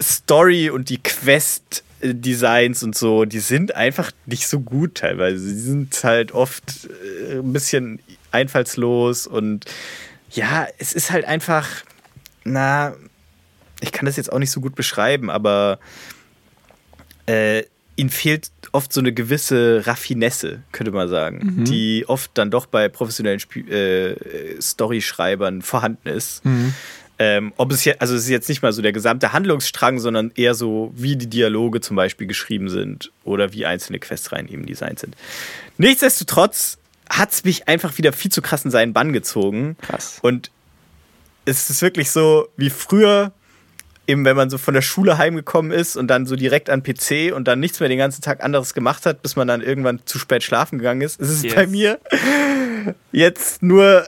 Story und die Quest Designs und so, die sind einfach nicht so gut teilweise. Die sind halt oft äh, ein bisschen einfallslos und ja, es ist halt einfach, na, ich kann das jetzt auch nicht so gut beschreiben, aber äh, ihnen fehlt oft so eine gewisse Raffinesse, könnte man sagen, mhm. die oft dann doch bei professionellen Sp äh, Storyschreibern vorhanden ist. Mhm. Ähm, ob es jetzt, also es ist jetzt nicht mal so der gesamte Handlungsstrang, sondern eher so, wie die Dialoge zum Beispiel geschrieben sind oder wie einzelne Questreihen eben designt sind. Nichtsdestotrotz hat es mich einfach wieder viel zu krass in seinen Bann gezogen. Krass. Und es ist wirklich so wie früher, eben wenn man so von der Schule heimgekommen ist und dann so direkt an PC und dann nichts mehr den ganzen Tag anderes gemacht hat, bis man dann irgendwann zu spät schlafen gegangen ist. Es ist yes. bei mir jetzt nur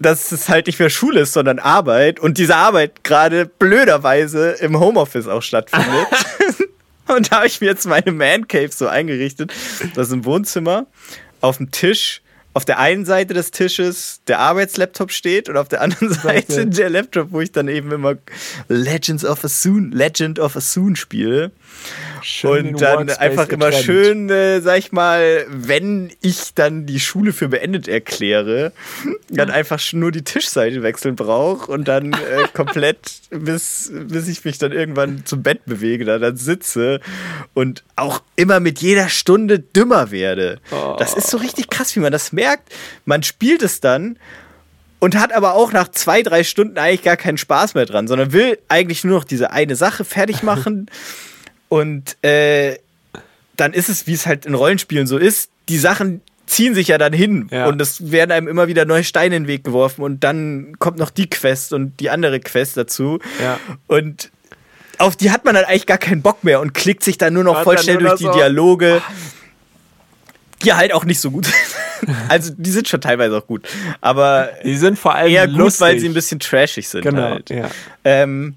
dass es halt nicht mehr Schule ist, sondern Arbeit und diese Arbeit gerade blöderweise im Homeoffice auch stattfindet. und da habe ich mir jetzt meine Man Cave so eingerichtet, das ist im Wohnzimmer auf dem Tisch auf der einen Seite des Tisches der Arbeitslaptop steht und auf der anderen Seite der Laptop, wo ich dann eben immer Legends of Assoon, Legend of Assoon spiele. Schön und dann einfach immer getrennt. schön, äh, sag ich mal, wenn ich dann die Schule für beendet erkläre, dann einfach nur die Tischseite wechseln brauche und dann äh, komplett, bis, bis ich mich dann irgendwann zum Bett bewege, da dann sitze und auch immer mit jeder Stunde dümmer werde. Oh. Das ist so richtig krass, wie man das merkt. Man spielt es dann und hat aber auch nach zwei, drei Stunden eigentlich gar keinen Spaß mehr dran, sondern will eigentlich nur noch diese eine Sache fertig machen. Und äh, dann ist es, wie es halt in Rollenspielen so ist, die Sachen ziehen sich ja dann hin ja. und es werden einem immer wieder neue Steine in den Weg geworfen und dann kommt noch die Quest und die andere Quest dazu. Ja. Und auf die hat man dann eigentlich gar keinen Bock mehr und klickt sich dann nur noch voll schnell durch die so Dialoge, die halt auch nicht so gut also die sind schon teilweise auch gut, aber die sind vor allem eher gut, weil sie ein bisschen trashig sind. Genau. Halt. Ja. Ähm,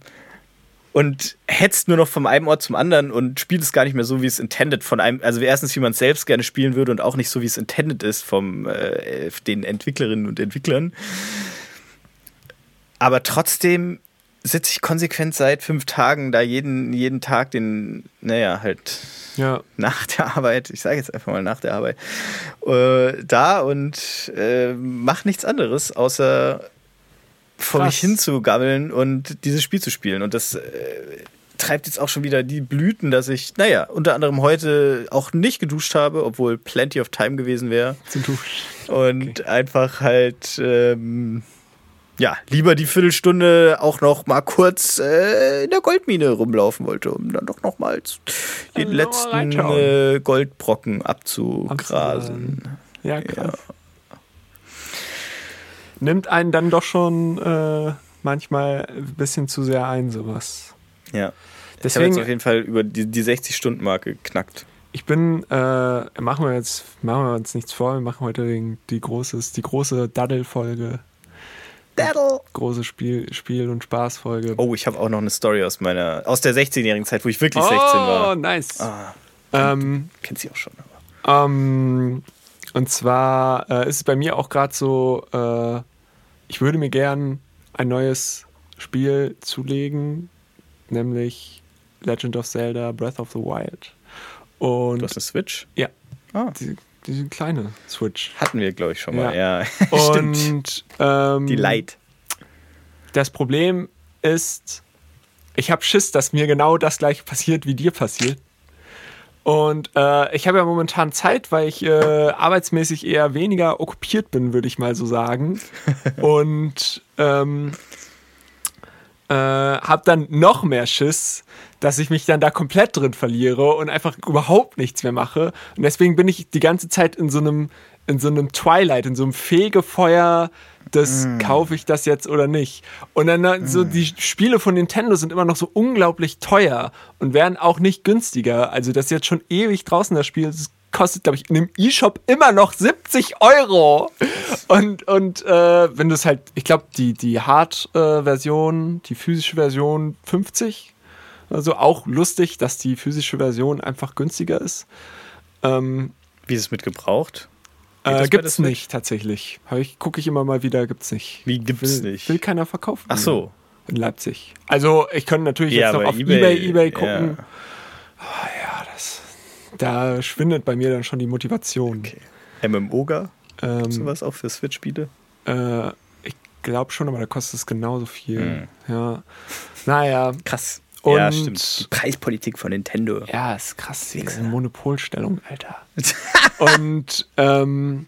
und hetzt nur noch vom einen Ort zum anderen und spielt es gar nicht mehr so, wie es intended von einem, also erstens, wie man es selbst gerne spielen würde und auch nicht so, wie es intended ist vom äh, den Entwicklerinnen und Entwicklern. Aber trotzdem sitze ich konsequent seit fünf Tagen da jeden, jeden Tag den, naja, halt ja. nach der Arbeit, ich sage jetzt einfach mal nach der Arbeit, äh, da und äh, mache nichts anderes, außer vor mich hinzugammeln und dieses Spiel zu spielen. Und das äh, treibt jetzt auch schon wieder die Blüten, dass ich, naja, unter anderem heute auch nicht geduscht habe, obwohl plenty of time gewesen wäre. Zu duschen. Und okay. einfach halt, ähm, ja, lieber die Viertelstunde auch noch mal kurz äh, in der Goldmine rumlaufen wollte, um dann doch noch mal den letzten äh, Goldbrocken abzugrasen. Ja, krass. Ja nimmt einen dann doch schon äh, manchmal ein bisschen zu sehr ein, sowas. Ja. Deswegen, ich habe jetzt auf jeden Fall über die, die 60-Stunden-Marke geknackt. Ich bin, äh, machen wir jetzt, machen wir uns nichts vor, wir machen heute die, großes, die große Daddel-Folge. Daddle! Große Spiel, Spiel- und Spaß-Folge. Oh, ich habe auch noch eine Story aus meiner, aus der 16-jährigen Zeit, wo ich wirklich oh, 16 war. Oh, nice. Ah, ähm, kennt sie auch schon, aber. Ähm, und zwar äh, ist es bei mir auch gerade so, äh, ich würde mir gern ein neues Spiel zulegen, nämlich Legend of Zelda Breath of the Wild. Und Du hast eine Switch? ja, Ah. die, diese kleine Switch. Hatten wir, glaube ich, schon mal. Ja, Und stimmt. ähm, Die Light. das Problem ist, ich habe Schiss, dass mir genau das gleiche passiert, wie dir passiert. Und äh, ich habe ja momentan Zeit, weil ich äh, arbeitsmäßig eher weniger okkupiert bin, würde ich mal so sagen. Und ähm, äh, habe dann noch mehr Schiss, dass ich mich dann da komplett drin verliere und einfach überhaupt nichts mehr mache. Und deswegen bin ich die ganze Zeit in so einem, in so einem Twilight, in so einem Fegefeuer, das kaufe ich das jetzt oder nicht. Und dann äh, so die Spiele von Nintendo sind immer noch so unglaublich teuer und werden auch nicht günstiger. Also das ist jetzt schon ewig draußen das Spiel. Das kostet, glaube ich, in dem E-Shop immer noch 70 Euro. Und, und äh, wenn du es halt, ich glaube, die, die Hard-Version, die physische Version 50. Also auch lustig, dass die physische Version einfach günstiger ist. Ähm, Wie ist es mit gebraucht? Äh, gibt's Switch? nicht tatsächlich. Hab ich Gucke ich immer mal wieder, gibt's nicht. Wie gibt's will, nicht? Will keiner verkaufen. Ach so. In Leipzig. Also ich könnte natürlich Ja, jetzt noch auf eBay, eBay, eBay gucken. ja. Da schwindet bei mir dann schon die Motivation. Okay. MMOGA? Ähm, Sowas auch für Switch-Spiele? äh, ich glaube schon, aber da kostet es genauso viel. Hm. Ja. Naja, Krass. Und- ja, stimmt. Die Preispolitik von Nintendo. ja, ist krass, diese Monopolstellung, Alter. Und ähm,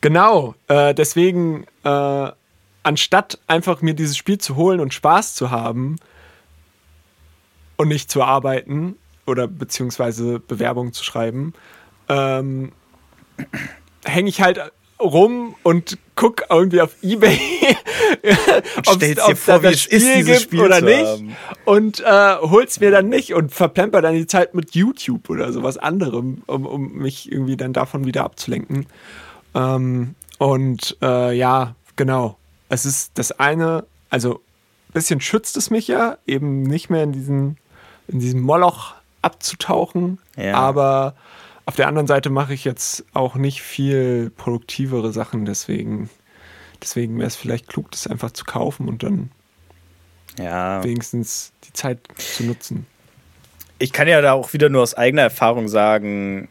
genau, äh, deswegen, äh, anstatt einfach mir dieses Spiel zu holen und Spaß zu haben und nicht zu arbeiten oder beziehungsweise Bewerbungen zu schreiben, ähm, hänge ich halt rum und guck irgendwie auf Ebay, ob stellst dir vor, wie es ist, dieses Spiel oder nicht haben. und äh, hol's mir dann nicht und verplemper dann die Zeit mit YouTube oder sowas anderem, um, um mich irgendwie dann davon wieder abzulenken. Ähm, und äh, ja, genau. Es ist das eine, also ein bisschen schützt es mich ja, eben nicht mehr in diesen, in diesem Moloch abzutauchen, Ja. aber auf der anderen Seite mache ich jetzt auch nicht viel produktivere Sachen, deswegen, deswegen wäre es vielleicht klug, das einfach zu kaufen und dann Ja. wenigstens die Zeit zu nutzen. Ich kann ja da auch wieder nur aus eigener Erfahrung sagen,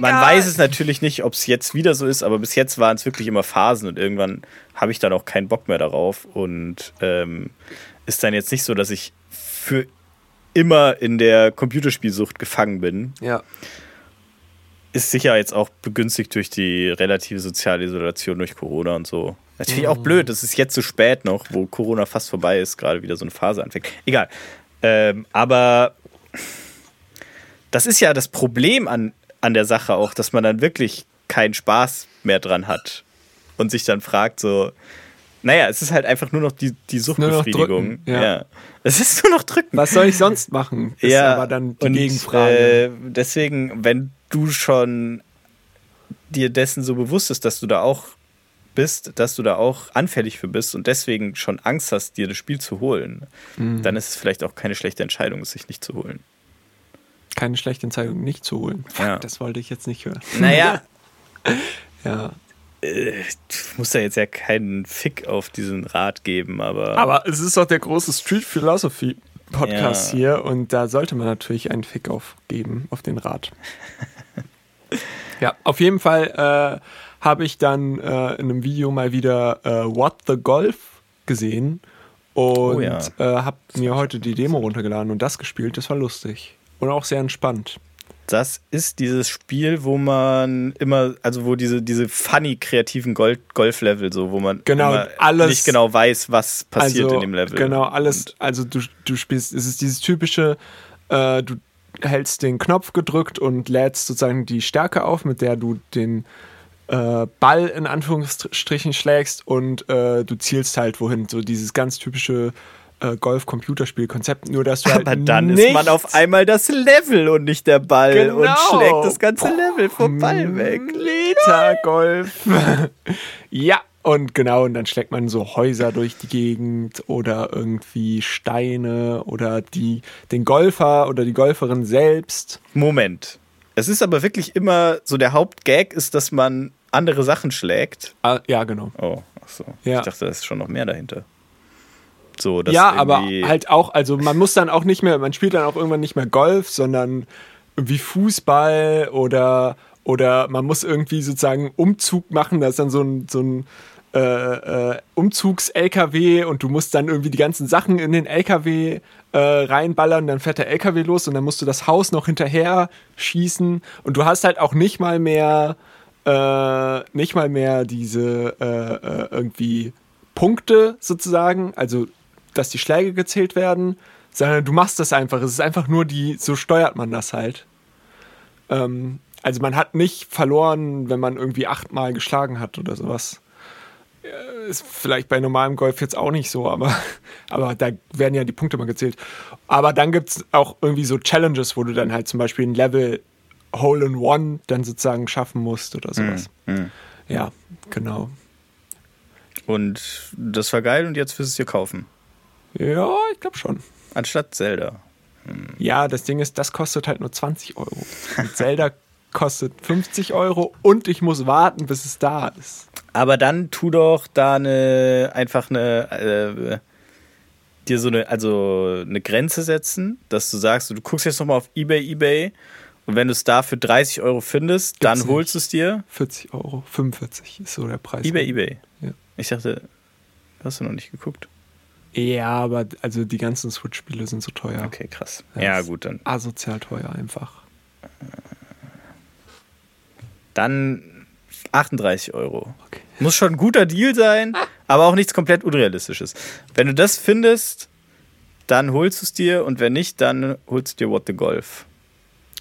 man weiß es natürlich nicht, ob es jetzt wieder so ist, aber bis jetzt waren es wirklich immer Phasen und irgendwann habe ich dann auch keinen Bock mehr darauf und ähm, ist dann jetzt nicht so, dass ich für immer in der Computerspielsucht gefangen bin. Ja. Ist sicher jetzt auch begünstigt durch die relative soziale Isolation durch Corona und so. Natürlich auch blöd, es ist jetzt so spät noch, wo Corona fast vorbei ist, gerade wieder so eine Phase anfängt. Egal. Ähm, aber das ist ja das Problem an, an der Sache auch, dass man dann wirklich keinen Spaß mehr dran hat und sich dann fragt so, naja, es ist halt einfach nur noch die, die Suchtbefriedigung. drücken, ja. Es ist nur noch drücken. Was soll ich sonst machen? Ist ja, aber dann die und, Gegenfrage. Äh, deswegen, wenn du schon dir dessen so bewusst ist, dass du da auch bist, dass du da auch anfällig für bist und deswegen schon Angst hast, dir das Spiel zu holen, Mhm. dann ist es vielleicht auch keine schlechte Entscheidung, es sich nicht zu holen. Keine schlechte Entscheidung, nicht zu holen. Ja. das wollte ich jetzt nicht hören. Naja, Ja. Du musst da jetzt ja keinen Fick auf diesen Rat geben, aber, Aber es ist doch der große Street Philosophy Podcast Ja. hier und da sollte man natürlich einen Fick aufgeben, auf den Rat. ja, auf jeden Fall äh, habe ich dann äh, in einem Video mal wieder äh, What the Golf gesehen und Oh ja. äh, habe mir heute die Demo runtergeladen und das gespielt. Das war lustig und auch sehr entspannt. Das ist dieses Spiel, wo man immer, also wo diese, diese funny kreativen Gol Golf-Level, so, wo man Genau, immer alles- nicht genau weiß, was passiert also, in dem Level. Genau, alles. Also du, du spielst, es ist dieses typische, äh, du hältst den Knopf gedrückt und lädst sozusagen die Stärke auf, mit der du den äh, Ball in Anführungsstrichen schlägst und äh, du zielst halt wohin. So dieses ganz typische äh, Golf-Computerspiel-Konzept, nur dass du Aber halt dann nicht ist man auf einmal das Level und nicht der Ball und Genau. schlägt das ganze Level vom Ball weg. Liter Golf. ja, und genau, und dann schlägt man so Häuser durch die Gegend oder irgendwie Steine oder die, den Golfer oder die Golferin selbst. Moment. Es ist aber wirklich immer so, der Hauptgag ist, dass man andere Sachen schlägt. Ah, ja, genau. Oh, Achso. Ja. Ich dachte, da ist schon noch mehr dahinter. So, ja, aber halt auch, also man muss dann auch nicht mehr, man spielt dann auch irgendwann nicht mehr Golf, sondern wie Fußball oder, oder man muss irgendwie sozusagen Umzug machen, da ist dann so ein, so ein äh, äh, Umzugs-LKW und du musst dann irgendwie die ganzen Sachen in den LKW äh, reinballern, dann fährt der LKW los und dann musst du das Haus noch hinterher schießen und du hast halt auch nicht mal mehr äh, nicht mal mehr diese äh, äh, irgendwie Punkte sozusagen, also dass die Schläge gezählt werden, sondern du machst das einfach. Es ist einfach nur die, so steuert man das halt. Ähm, also man hat nicht verloren, wenn man irgendwie achtmal geschlagen hat oder sowas. Ist vielleicht bei normalem Golf jetzt auch nicht so, aber, aber da werden ja die Punkte mal gezählt. Aber dann gibt es auch irgendwie so Challenges, wo du dann halt zum Beispiel ein Level Hole in One dann sozusagen schaffen musst oder sowas. Mm, mm. Ja, genau. Und das war geil und jetzt wirst du es dir kaufen? Ja, ich glaube schon. Anstatt Zelda. Hm. Ja, das Ding ist, das kostet halt nur 20 Euro. Und Zelda kostet 50 Euro und ich muss warten, bis es da ist. Aber dann tu doch da eine einfach eine äh, dir so eine also eine Grenze setzen, dass du sagst, du guckst jetzt nochmal auf eBay, eBay und wenn du es da für 30 Euro findest, Gibt's dann holst du es dir. 40 Euro, 45 ist so der Preis. eBay, eBay. Ja. Ich dachte, hast du noch nicht geguckt? Ja, aber also die ganzen Switch-Spiele sind so teuer. Okay, krass. Das ja, gut, dann. Asozial teuer einfach. Dann 38 Euro. Okay. Muss schon ein guter Deal sein, aber auch nichts komplett Unrealistisches. Wenn du das findest, dann holst du es dir und wenn nicht, dann holst du dir What the Golf.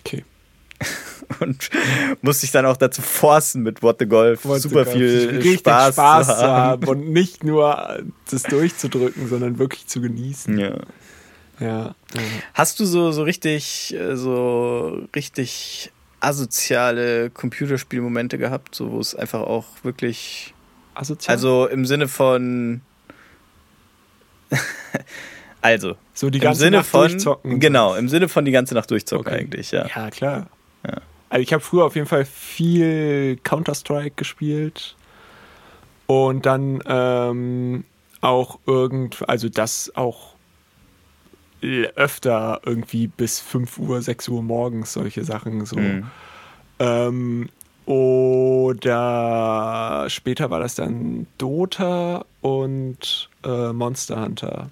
Okay. und musste ich dann auch dazu forcen mit What the Golf What super the viel. Spaß, Spaß zu haben. und nicht nur das durchzudrücken, sondern wirklich zu genießen. Ja. Ja. Hast du so, so richtig, äh, so richtig asoziale Computerspielmomente gehabt, so wo es einfach auch wirklich asozial? Also im Sinne von also so die ganze im Sinne Nacht von durchzocken genau, im Sinne von die ganze Nacht durchzocken okay. eigentlich, ja. Ja, klar. Ja. Also ich habe früher auf jeden Fall viel Counter-Strike gespielt und dann ähm, auch irgend, also das auch öfter irgendwie bis 5 Uhr, 6 Uhr morgens solche Sachen so. Mhm. Ähm, oder später war das dann Dota und äh, Monster Hunter.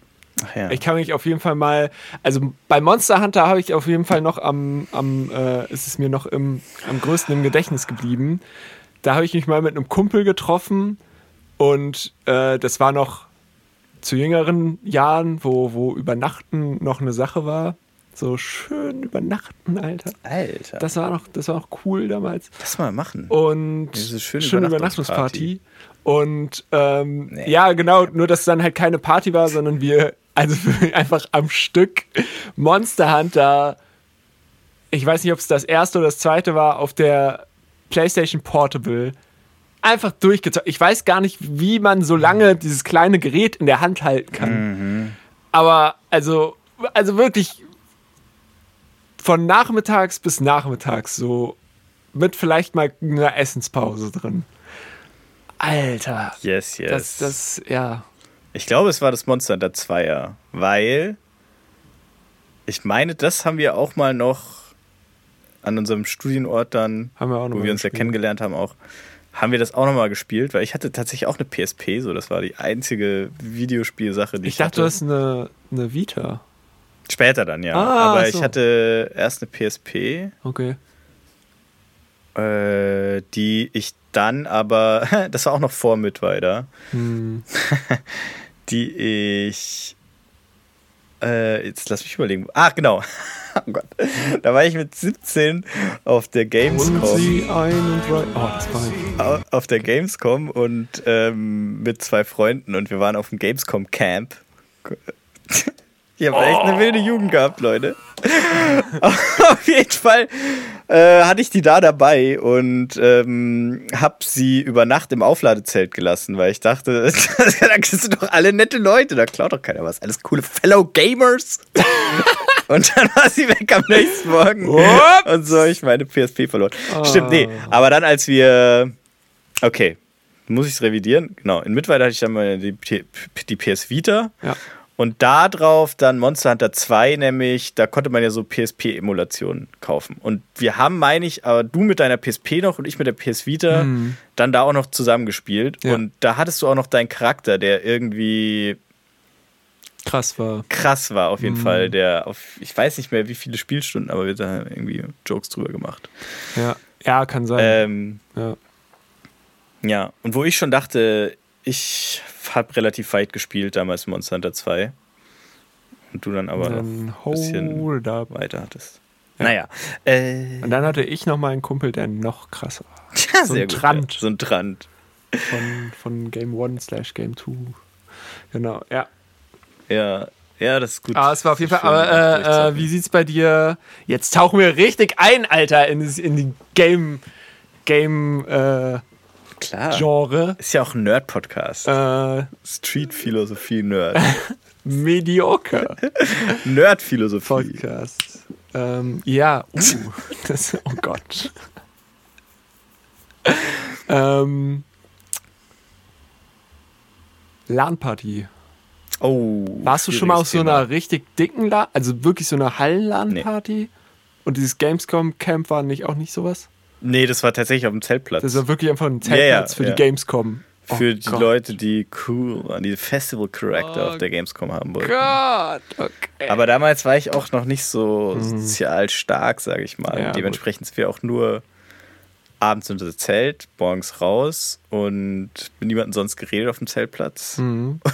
Ja. Ich kann mich auf jeden Fall mal, also bei Monster Hunter habe ich auf jeden Fall noch am, am äh, ist es mir noch im, am größten im Gedächtnis geblieben. Da habe ich mich mal mit einem Kumpel getroffen und äh, das war noch zu jüngeren Jahren, wo, wo Übernachten noch eine Sache war. So schön übernachten, Alter. Alter. Das war noch, das war noch cool damals. Das mal machen. Und Diese schöne, schöne Übernachtungsparty. Und ähm, nee. ja, genau, nur dass es dann halt keine Party war, sondern wir also einfach am Stück Monster Hunter. Ich weiß nicht, ob es das erste oder das zweite war, auf der PlayStation Portable. Einfach durchgezogen. Ich weiß gar nicht, wie man so lange dieses kleine Gerät in der Hand halten kann. Mhm. Aber also, also wirklich von nachmittags bis nachmittags so mit vielleicht mal einer Essenspause drin. Alter. Yes, yes. Das, das, ja. Ich glaube, es war das Monster Hunter 2er, weil ich meine, das haben wir auch mal noch an unserem Studienort dann, wo wir uns gespielt. ja kennengelernt haben, auch haben wir das auch nochmal gespielt, weil ich hatte tatsächlich auch eine PSP, so das war die einzige Videospielsache, die ich, ich dachte, hatte. du hast eine, eine Vita. Später dann, ja. Ah, Aber so. ich hatte erst eine PSP. Okay. Äh, die ich dann aber, das war auch noch vor Midwider, hm. die ich. Äh, jetzt lass mich überlegen. Ach, genau. oh Gott. Da war ich mit 17 auf der Gamescom. Sie ein und oh, das war auf der Gamescom und ähm, mit zwei Freunden und wir waren auf dem Gamescom Camp. Ich habe oh. echt eine wilde Jugend gehabt, Leute. Auf jeden Fall äh, hatte ich die da dabei und ähm, habe sie über Nacht im Aufladezelt gelassen, weil ich dachte, da sind doch alle nette Leute, da klaut doch keiner was. Alles coole Fellow Gamers. und dann war sie weg am nächsten Morgen. Ups. Und so habe ich meine PSP verloren. Oh. Stimmt, nee. Aber dann, als wir. Okay, muss ich es revidieren. Genau, in Mittweida hatte ich dann mal die, die PS Vita. Ja. Und da drauf dann Monster Hunter 2, nämlich, da konnte man ja so PSP-Emulationen kaufen. Und wir haben, meine ich, aber du mit deiner PSP noch und ich mit der PS Vita Mhm. dann da auch noch zusammengespielt. Ja. Und da hattest du auch noch deinen Charakter, der irgendwie Krass war. krass war, auf jeden Mhm. Fall. Der auf, ich weiß nicht mehr, wie viele Spielstunden, aber wir haben da irgendwie Jokes drüber gemacht. Ja, ja kann sein. Ähm, ja. ja, und wo ich schon dachte, ich habe relativ weit gespielt damals Monster Hunter 2. Und du dann aber noch dann ein bisschen up. weiter hattest. Ja. Naja. Äh, Und dann hatte ich noch mal einen Kumpel, der noch krasser war. ja, so sehr ein gut, Trant. Ja. So ein Trant. Von, von Game 1 slash Game 2. Genau, ja. Ja, ja, das ist gut. Aber es war auf jeden Fall. Schön Aber äh, äh, wie sieht's bei dir? Jetzt tauchen wir richtig ein, Alter, in, in die Game Game äh, Klar. Genre. Ist ja auch ein Nerd-Podcast. Äh, Street-Philosophie-Nerd. mediocre Nerd-Philosophie. Podcast. Ähm, ja, uh, das, oh Gott. ähm, LAN-Party. Oh. Warst du schon mal auf so einer richtig dicken LAN, also wirklich so einer Hallen-LAN-Party? Und dieses Gamescom-Camp war nicht auch nicht sowas? Nee, das war tatsächlich auf dem Zeltplatz. Das war wirklich einfach ein Ja, ja, Zeltplatz für ja. die Gamescom. Oh für die Gott. Leute, die cool waren, die Festival Character Oh auf der Gamescom haben wollten. Gott, okay. Aber damals war ich auch noch nicht so sozial stark, sage ich mal. Mhm. Ja, Dementsprechend sind wir auch nur abends unter das Zelt, morgens raus und mit niemandem sonst geredet auf dem Zeltplatz. Mhm.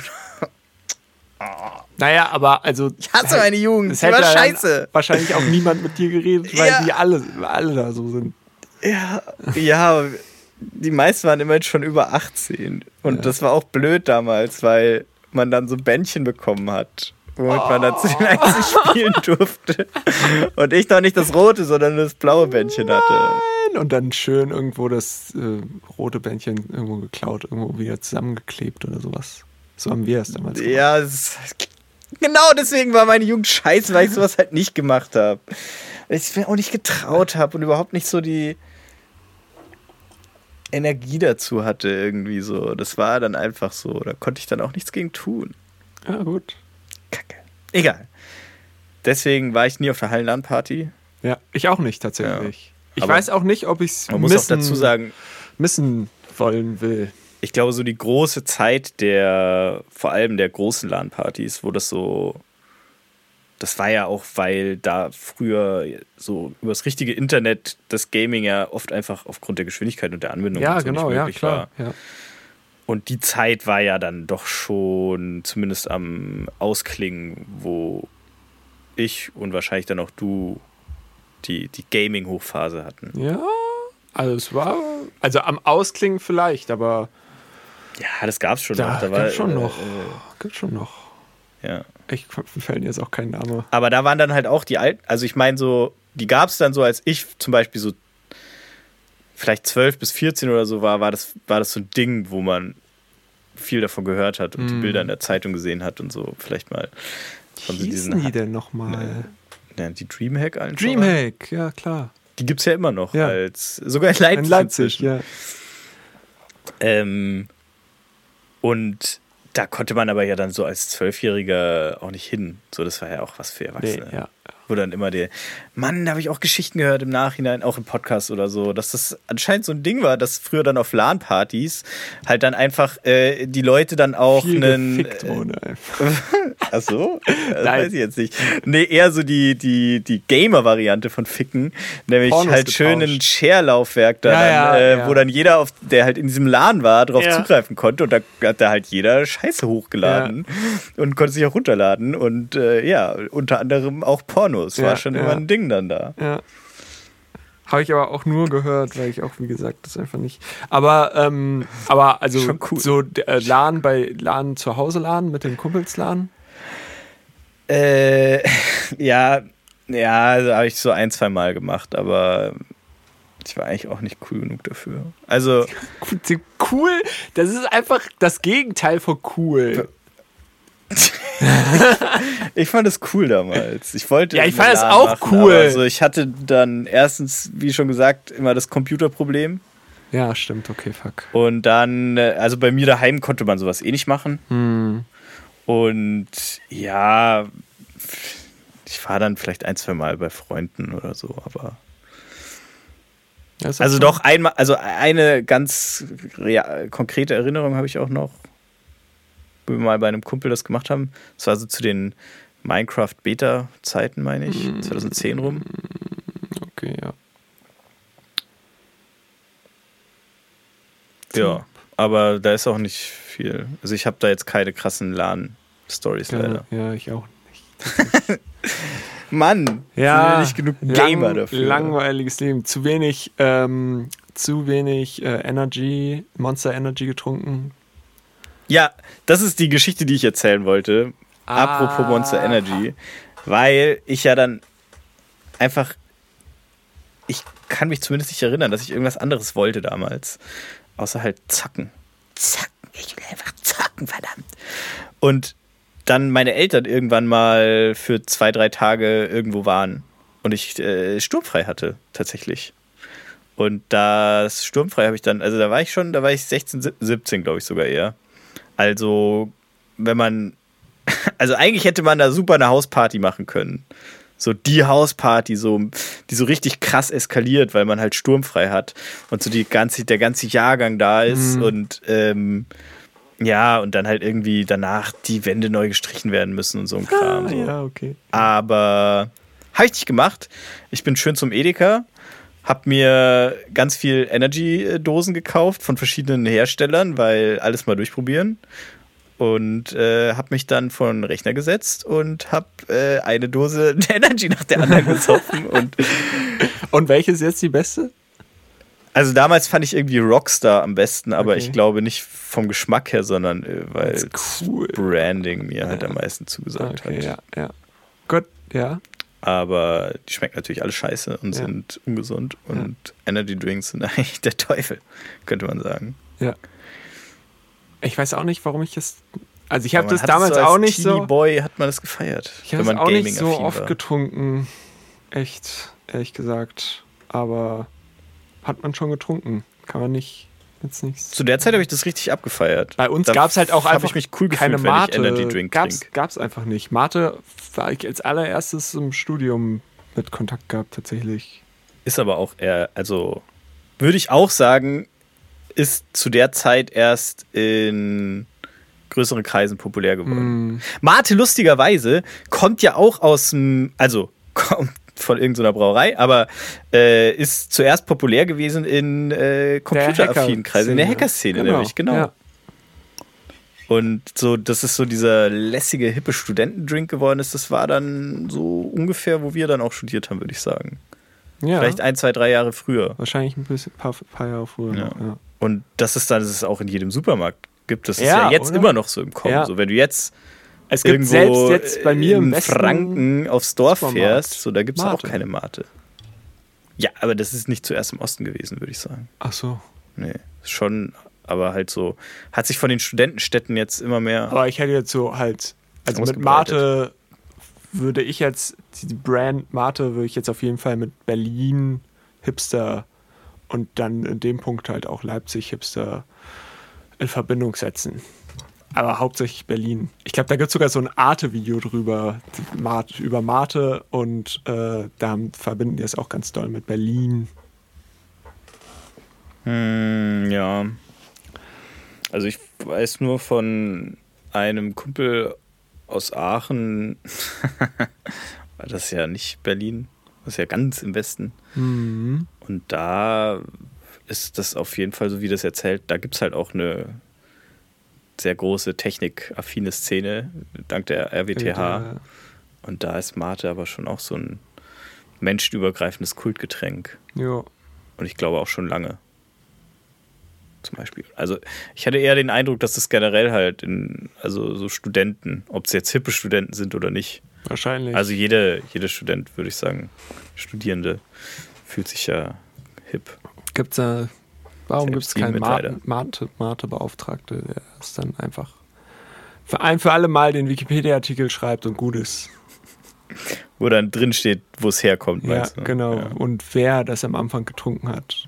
naja, aber also. Ich hasse meine Jugend, die war scheiße. Wahrscheinlich auch niemand mit dir geredet, weil Ja. die alle, alle da so sind. Ja, ja, die meisten waren immerhin schon über 18. Und das war auch blöd damals, weil man dann so Bändchen bekommen hat. Womit man dann zu den einzelnen spielen durfte. Und ich noch nicht das rote, sondern das blaue Bändchen hatte. Und dann schön irgendwo das äh, rote Bändchen irgendwo geklaut, irgendwo wieder zusammengeklebt oder sowas. So haben wir es damals gemacht. Ja, es, genau deswegen war meine Jugend scheiße, weil ich sowas halt nicht gemacht habe. Ich mir auch nicht getraut habe und überhaupt nicht so die Energie dazu hatte irgendwie so. Das war dann einfach so. Da konnte ich dann auch nichts gegen tun. Ja, gut. Kacke. Egal. Deswegen war ich nie auf der Hallenland-Party. Ja, ich auch nicht tatsächlich. ich Aber weiß auch nicht, ob ich es Man muss auch dazu sagen, missen wollen will. ich glaube, so die große Zeit der, vor allem der großen LAN-Partys, wo das so, das war ja auch, weil da früher so übers richtige Internet das Gaming ja oft einfach aufgrund der Geschwindigkeit und der Anbindung Ja, so genau, nicht ja, möglich klar. war. Ja. Und die Zeit war ja dann doch schon zumindest am Ausklingen, wo ich und wahrscheinlich dann auch du die, die Gaming-Hochphase hatten. ja, also es war, also am Ausklingen vielleicht, aber Ja, das gab's schon da noch. Da war, gibt's schon äh, noch. Gibt's schon noch. Ja. Ich fällt jetzt auch kein Name. Aber da waren dann halt auch die alten, also ich meine so, die gab es dann so, als ich zum Beispiel so vielleicht 12 bis 14 oder so war, war das, war das so ein Ding, wo man viel davon gehört hat und die Mm. Bilder in der Zeitung gesehen hat und so vielleicht mal von Wie diesen hießen die denn nochmal? ja, die Dreamhack allen Dreamhack, ja klar. Die gibt es ja immer noch Ja. als sogar in Leipzig. In Leipzig, ja. Ähm, und da konnte man aber ja dann so als Zwölfjähriger auch nicht hin. So, das war ja auch was für Nee, Erwachsene. ja. Wo dann immer der, Mann, da habe ich auch Geschichten gehört im Nachhinein, auch im Podcast oder so, dass das anscheinend so ein Ding war, dass früher dann auf LAN-Partys halt dann einfach äh, die Leute dann auch Viel einen. gefickt wurde einfach. Ach so? Das Nein. weiß ich jetzt nicht. Nee, eher so die, die, die Gamer-Variante von Ficken. Nämlich Pornos halt schön ein getauscht. Share-Laufwerk da, Ja, ja, äh, ja. wo dann jeder, auf, der halt in diesem LAN war, drauf zugreifen konnte. Und da hat da halt jeder Scheiße hochgeladen und konnte sich auch runterladen. Und äh, ja, unter anderem auch Pornos. War Ja, schon ja. immer ein Ding dann da. Ja. Habe ich aber auch nur gehört, weil ich auch, wie gesagt, das einfach nicht. Aber, ähm, aber also Schon cool. so äh, LAN bei LAN zu Hause LAN mit den Kumpels LAN. Äh, ja, ja, also habe ich so ein, zwei Mal gemacht, aber ich war eigentlich auch nicht cool genug dafür. Also, Cool, das ist einfach das Gegenteil von cool. ich fand es cool damals. Ich wollte. Ja, ich fand es auch machen, cool. Also ich hatte dann erstens, wie schon gesagt, immer das Computerproblem. Ja, stimmt, okay, fuck. Und dann, äh, also bei mir daheim konnte man sowas eh nicht machen. Hm. Und ja, ich war dann vielleicht ein, zwei Mal bei Freunden oder so, aber. Also doch einmal, also eine ganz konkrete Erinnerung habe ich auch noch, wo wir mal bei einem Kumpel das gemacht haben. Das war so zu den Minecraft-Beta-Zeiten, meine ich, 2010 rum. Okay, ja. Ja, aber da ist auch nicht viel. Also ich habe da jetzt keine krassen LAN-Stories Ja, leider. ja, ich auch nicht. Mann, Ja, nicht genug Gamer lang, dafür. Langweiliges Leben. Zu wenig, ähm, zu wenig äh, Energy, Monster Energy getrunken. Ja, das ist die Geschichte, die ich erzählen wollte. Ah. Apropos Monster Energy. Weil ich ja dann einfach. Ich kann mich zumindest nicht erinnern, dass ich irgendwas anderes wollte damals. Außer halt zacken. Zacken. Ich will einfach zacken, verdammt. Und dann meine Eltern irgendwann mal für zwei, drei Tage irgendwo waren. Und ich äh, sturmfrei hatte, tatsächlich. Und das sturmfrei habe ich dann, also da war ich schon, da war ich 16, 17, glaube ich sogar eher. Also, wenn man, also eigentlich hätte man da super eine Hausparty machen können. So die Hausparty, so, die so richtig krass eskaliert, weil man halt sturmfrei hat und so die ganze, der ganze Jahrgang da ist und ähm, ja, und dann halt irgendwie danach die Wände neu gestrichen werden müssen und so ein Kram. Ah, ja, okay. Aber habe ich nicht gemacht. Ich bin schön zum Edeka, habe mir ganz viel Energy-Dosen gekauft von verschiedenen Herstellern, weil alles mal durchprobieren. Und äh, habe mich dann vor den Rechner gesetzt und habe äh, eine Dose Energy nach der anderen gesoffen. und Und welche ist jetzt die beste? also damals fand ich irgendwie Rockstar am besten, aber Okay. ich glaube nicht vom Geschmack her, sondern äh, weil cool. Branding mir halt am meisten zugesagt Okay, hat. ja, ja. Gut, ja. Aber die schmecken natürlich alle scheiße und Ja. sind ungesund. Und Energy Drinks sind eigentlich der Teufel, könnte man sagen. Ja. Ich weiß auch nicht, warum ich das. Also ich habe das damals so auch nicht Teenie so. Boy hat man das gefeiert. Ich habe es man auch nicht so oft war. getrunken. Echt, ehrlich gesagt. Aber hat man schon getrunken. Kann man nicht. Jetzt nichts. Zu der Zeit habe ich das richtig abgefeiert. Bei uns gab es halt auch einfach ich mich cool keine gefühlt, wenn Mate. ich Energy Drink gab's, trinke. gab's einfach nicht. Mate war ich als allererstes im Studium mit Kontakt gehabt, tatsächlich. Ist aber auch eher, also würde ich auch sagen, ist zu der Zeit erst in größeren Kreisen populär geworden. Mm, Mate, lustigerweise, kommt ja auch aus dem, also kommt von irgendeiner Brauerei, aber äh, ist zuerst populär gewesen in äh, computeraffinen Kreisen, in der Hackerszene nämlich, genau. Ja. Und so, dass es so dieser lässige, hippe Studentendrink geworden ist, das war dann so ungefähr, wo wir dann auch studiert haben, würde ich sagen. ja. Vielleicht ein, zwei, drei Jahre früher. Wahrscheinlich ein bisschen, paar, paar Jahre früher. Ja. noch, Ja. Und das ist dann, dass es auch in jedem Supermarkt gibt. Das ist Ja, jetzt immer noch so im Kommen. So, wenn du jetzt Es gibt irgendwo selbst jetzt bei mir in im Franken aufs Dorf fährst, so, da gibt es auch keine Mate. Ja, aber das ist nicht zuerst im Osten gewesen, würde ich sagen. Ach so. Nee, schon, aber halt so, hat sich von den Studentenstädten jetzt immer mehr. Aber ich hätte jetzt so halt, also mit. Mate würde ich jetzt, die Brand Mate würde ich jetzt auf jeden Fall mit Berlin Hipster und dann in dem Punkt halt auch Leipzig Hipster in Verbindung setzen. Aber hauptsächlich Berlin. Ich glaube, da gibt es sogar so ein Arte-Video drüber, über Mate und äh, da verbinden die es auch ganz doll mit Berlin. Hm, ja. Also ich weiß nur von einem Kumpel aus Aachen, war das ja nicht Berlin, das ist ja ganz im Westen. Mhm. Und da ist das auf jeden Fall so, wie das erzählt, da gibt es halt auch eine sehr große technikaffine Szene, dank der RWTH. Und da ist Mate aber schon auch so ein menschenübergreifendes Kultgetränk. Ja. Und ich glaube auch schon lange. Zum Beispiel. Also ich hatte eher den Eindruck, dass das generell halt in, also so Studenten, ob es jetzt hippe Studenten sind oder nicht. Wahrscheinlich. Also jede, jeder Student, würde ich sagen, Studierende, fühlt sich ja hip. Gibt's da, warum gibt es keinen Mitleider. Mate- Mate- Mate-Beauftragte, der es dann einfach für ein für alle Mal den Wikipedia-Artikel schreibt und gut ist? Wo dann drin steht, wo es herkommt, Ja, du? genau. Ja. Und wer das am Anfang getrunken hat.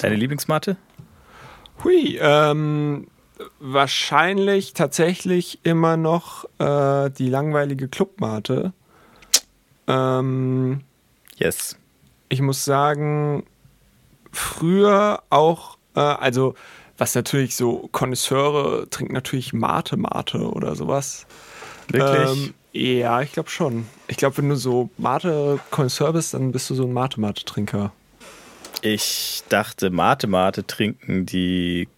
Deine Lieblingsmate? Hui, ähm, wahrscheinlich tatsächlich immer noch äh, die langweilige Clubmate. Ähm, Yes. ich muss sagen, früher auch, äh, also was natürlich so Konnoisseure trinken natürlich Mate Mate oder sowas. Wirklich? Ähm, ja, ich glaube schon. Ich glaube, wenn du so Mate Konnoisseur bist, dann bist du so ein Mate Mate Trinker. Ich dachte, Mate Mate trinken die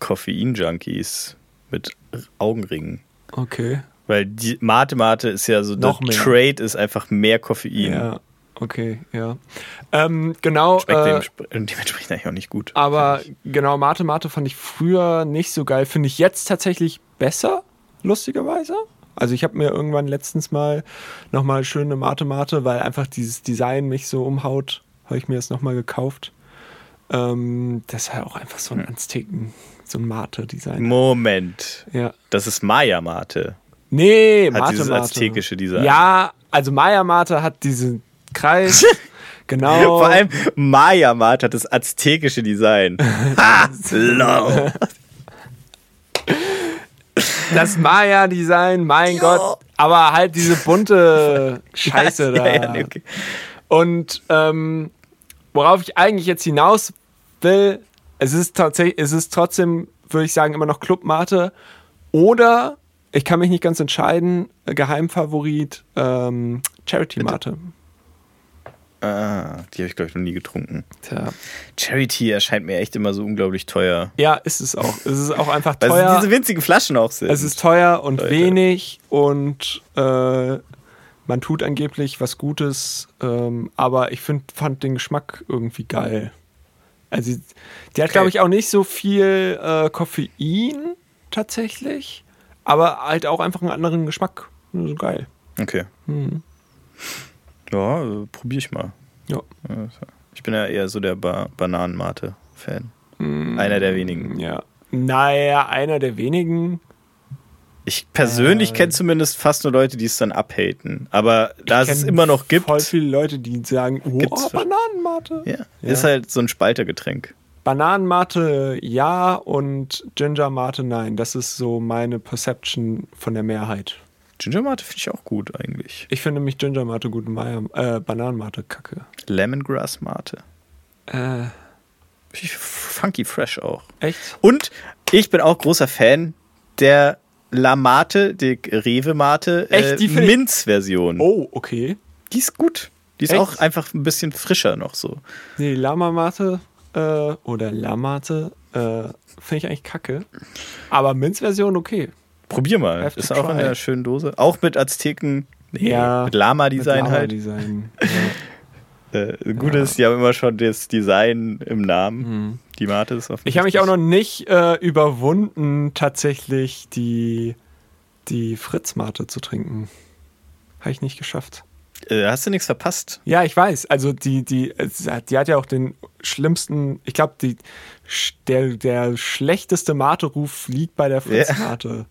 Koffein-Junkies mit Augenringen. Okay. Weil die Mate Mate ist ja so, Noch der mehr. Trade ist einfach mehr Koffein. Ja, okay, ja. Ähm, genau. Schmeckt Äh, dem, dementsprechend eigentlich auch nicht gut. aber genau, Mate Mate fand ich früher nicht so geil. Finde ich jetzt tatsächlich besser, lustigerweise. Also ich habe mir irgendwann letztens mal nochmal schöne Mate Mate, weil einfach dieses Design mich so umhaut, habe ich mir das nochmal gekauft. Ähm, das ist halt auch einfach so ein Hm. Azteken, so ein Mate-Design. Moment. Ja. Das ist Maya Mate. Nee, Hat Mate dieses Mate. aztekische Design. Ja, also Maya Mate hat diesen Kreis. genau. Vor allem Maya Mate hat das aztekische Design. ha! Lol. das Maya-Design, mein Gott. Aber halt diese bunte Scheiße da. Ja, ja, okay. Und ähm, worauf ich eigentlich jetzt hinaus will, es ist tatsächlich, es ist trotzdem, würde ich sagen, immer noch Clubmate. Oder ich kann mich nicht ganz entscheiden, Geheimfavorit ähm, Charity Mate. Ah, die habe ich, glaube ich, noch nie getrunken. Tja. Charity erscheint mir echt immer so unglaublich teuer. Ja, ist es auch. Es ist auch einfach Weil teuer. es diese winzigen Flaschen auch sind. Es ist teuer und Leute. wenig und äh, man tut angeblich was Gutes, ähm, aber ich find, fand den Geschmack irgendwie geil. Also, die hat, Okay. glaube ich, auch nicht so viel äh, Koffein tatsächlich, aber halt auch einfach einen anderen Geschmack. So geil. okay. Hm. Ja, äh, probier ich mal. Ja. Ich bin ja eher so der ba Bananenmate-Fan. Einer der wenigen. Ja. Naja, einer der wenigen. Ich persönlich Äh. kenne zumindest fast nur Leute, die es dann abhaten. Aber da es es immer noch gibt, Voll viele Leute, die sagen, oh, Gibt's- Bananenmate. ja, Ja. ist halt so ein Spaltergetränk. Bananenmate ja und Ginger Mate nein. Das ist so meine Perception von der Mehrheit. Ginger Mate finde ich auch gut eigentlich. Ich finde nämlich Ginger Mate gut, Maya, äh, Bananenmate kacke. Lemongrass Mate. Äh, Funky Fresh auch. echt? Und ich bin auch großer Fan der La Mate, die Rewe Mate, äh, Echt? Ich- Minz-Version. Oh, okay. Die ist gut. Die ist Echt? auch einfach ein bisschen frischer noch so. Nee, Lama Mate äh, oder Lamate äh, finde ich eigentlich kacke. Aber Minzversion okay. Probier mal. Ist auch in der schönen Dose. Auch mit Azteken. Nee, Ja, mit Lama-Design Mit halt. Lama-Design. Äh, gut ist, die haben immer schon das Design im Namen. Die Mate ist. Mhm. Ich habe mich auch noch nicht äh, überwunden, tatsächlich die, die Fritz-Mate zu trinken. Habe ich nicht geschafft. Äh, hast du nichts verpasst? Ja, ich weiß. Also die, die, die hat ja auch den schlimmsten, ich glaube, der, der schlechteste Mate-Ruf liegt bei der Fritz-Mate.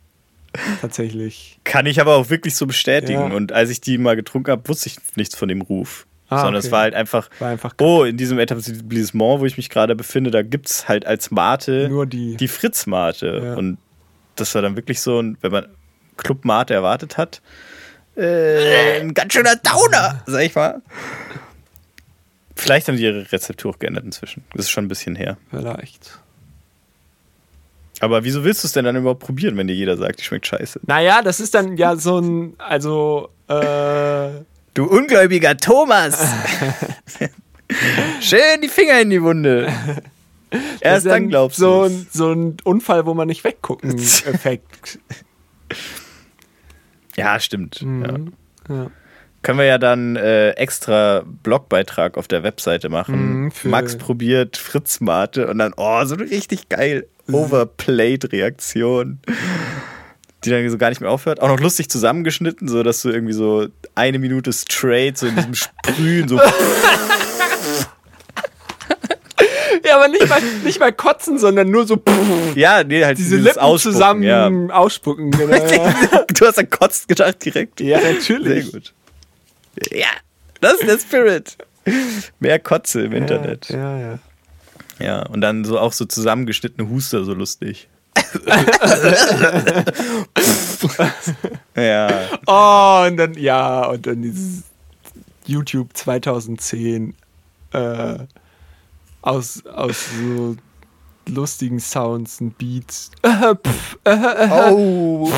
Tatsächlich. Kann ich aber auch wirklich so bestätigen. Ja. Und als ich die mal getrunken habe, wusste ich nichts von dem Ruf. Ah, Sondern okay. es war halt einfach, War einfach oh, in diesem Etablissement, wo ich mich gerade befinde, da gibt es halt als Mate nur die. die Fritz-Mate. Ja. Und das war dann wirklich so, ein, wenn man Club-Mate erwartet hat, äh, ein ganz schöner Downer, sag ich mal. Vielleicht haben die ihre Rezeptur auch geändert inzwischen. Das ist schon ein bisschen her. Vielleicht. Aber wieso willst du es denn dann überhaupt probieren, wenn dir jeder sagt, die schmeckt scheiße? Naja, das ist dann ja so ein, also, äh, Du ungläubiger Thomas! Schön die Finger in die Wunde. Erst ist dann glaubst so du. ein, so ein Unfall, wo man nicht weggucken Effekt. Ja, stimmt. Ja. Mhm. Ja. Können wir ja dann äh, extra Blogbeitrag auf der Webseite machen. Mhm, Max probiert Fritz Mate und dann, oh, so eine richtig geil overplayed Reaktion. Die dann so gar nicht mehr aufhört. Auch noch lustig zusammengeschnitten, so dass du irgendwie so eine Minute straight, so in diesem Sprühen, so Ja, aber nicht mal, nicht mal kotzen, sondern nur so Ja, nee, halt diese Lippen Ausspucken, zusammen Ja. ausspucken. Genau. du hast an Kotzt gedacht direkt. ja, natürlich. Sehr gut. Ja, das ist der Spirit. Mehr Kotze im Internet. Ja, ja. Ja, und dann so auch so zusammengeschnittene Huster, so lustig. ja. Oh, und dann, ja, und dann dieses YouTube 2010 äh, aus, aus so lustigen Sounds und Beats. Oh.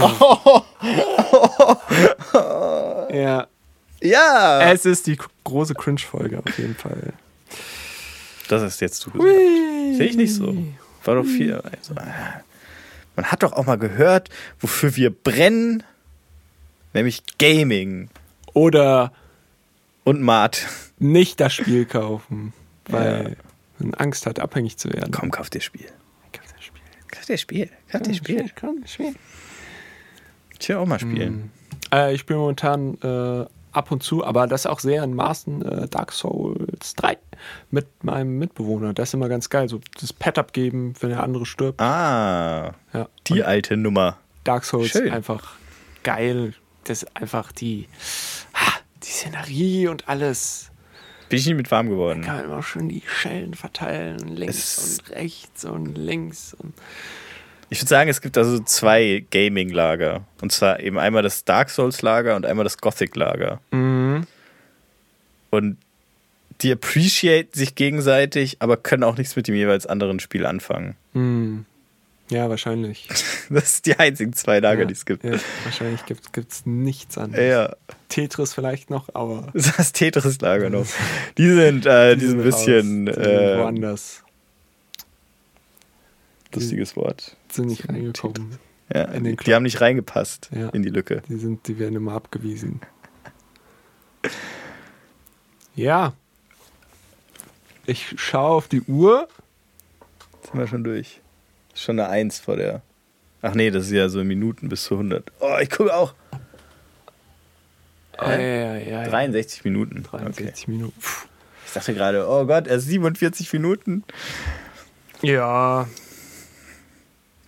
Ja, ja. es ist die große Cringe-Folge auf jeden Fall. Das ist jetzt zu gesagt. Sehe ich nicht so. War doch viel. Also, äh, man hat doch auch mal gehört, wofür wir brennen. Nämlich Gaming Oder und Mart. nicht das Spiel kaufen, weil man Angst hat, abhängig zu werden. Komm, kauf dir Spiel. Kauf das Spiel. Kauf dir Spiel. Kauf dir Spiel. Komm, Spiel. Ich will auch mal spielen. Äh, ich spiele momentan äh, ab und zu, aber das auch sehr in Maßen äh, Dark Souls 3 mit meinem Mitbewohner. Das ist immer ganz geil. So das Pet abgeben, wenn der andere stirbt. Ah, Ja. die Und alte Nummer. Dark Souls Schön. einfach geil. Das ist einfach die, die Szenerie und alles. Bin ich nicht mit warm geworden. Kann man immer schön die Schellen verteilen, links Es- und rechts und links. Und Ich würde sagen, es gibt also zwei Gaming-Lager. Und zwar eben einmal das Dark Souls-Lager und einmal das Gothic-Lager. Mhm. Und die appreciate sich gegenseitig, aber können auch nichts mit dem jeweils anderen Spiel anfangen. Mhm. Ja, wahrscheinlich. Das sind die einzigen zwei Lager, ja, die es gibt. Ja, wahrscheinlich gibt es nichts anderes. Ja, Tetris vielleicht noch, aber das Tetris-Lager noch. Die sind, äh, die sind ein bisschen raus, die äh, woanders. lustiges Wort. Sind nicht reingekommen. Ja, in den die, die haben nicht reingepasst Ja. in die Lücke. Die, sind, die werden immer abgewiesen. Ja. Ich schaue auf die Uhr. Jetzt sind wir schon durch. Ist schon eine Eins vor der. Ach nee, das ist ja so Minuten bis zu 100. Oh, ich gucke auch. Ja, ja, ja, ja. 63 Minuten. 63 Minuten. Puh. Ich dachte gerade, oh Gott, erst 47 Minuten. Ja.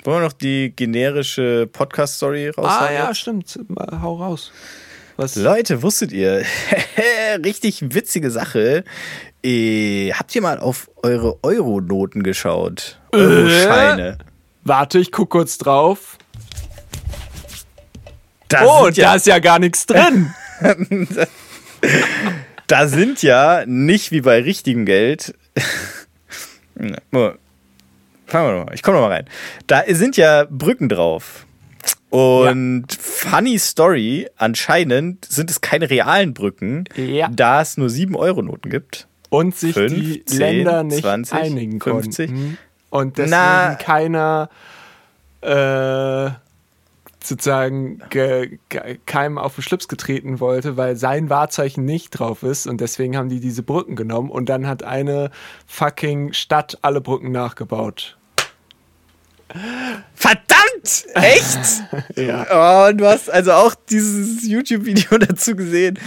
Wollen wir noch die generische Podcast-Story raushauen? Ah, ja, jetzt? stimmt. Hau raus. Was? Leute, wusstet ihr? Richtig witzige Sache. Äh, habt ihr mal auf eure Euro-Noten geschaut? Euro-Scheine. Warte, ich guck kurz drauf. Da Oh, ja, da ist ja gar nichts drin. da sind ja nicht wie bei richtigem Geld. Fangen wir noch mal. Ich komme noch mal rein. Da sind ja Brücken drauf. Und funny Story, anscheinend sind es keine realen Brücken, Ja. da es nur 7-Euro-Noten gibt. Und sich Fünf, die zehn, Länder nicht 20, einigen 50. konnten. Und deswegen Na. keiner äh, sozusagen ge, ge, keinem auf den Schlips getreten wollte, weil sein Wahrzeichen nicht drauf ist. Und deswegen haben die diese Brücken genommen. Und dann hat eine fucking Stadt alle Brücken nachgebaut. Verdammt! Echt? Ja. Oh, und du hast also auch dieses YouTube-Video dazu gesehen.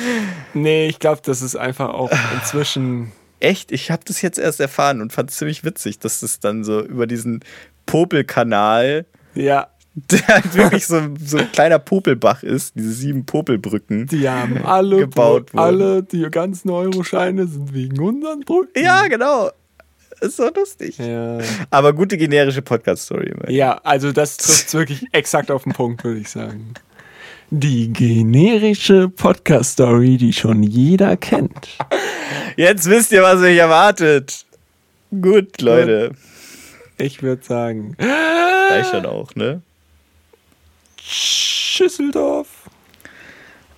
Nee, ich glaube, das ist einfach auch inzwischen. Echt? Ich habe das jetzt erst erfahren und fand es ziemlich witzig, dass das dann so über diesen Popelkanal, Ja, der halt wirklich so, so ein kleiner Popelbach ist, diese sieben Popelbrücken. die haben alle, Gebaut Bru- alle die ganzen Euroscheine sind wegen unseren Brücken. Ja, genau. Ist so lustig. Ja. Aber gute generische Podcast-Story. Ja, also das trifft wirklich exakt auf den Punkt, würde ich sagen. Die generische Podcast-Story, die schon jeder kennt. Jetzt wisst ihr, was euch erwartet. Gut, Leute. Ich würde sagen, Reicht dann auch, ne? Schüsseldorf.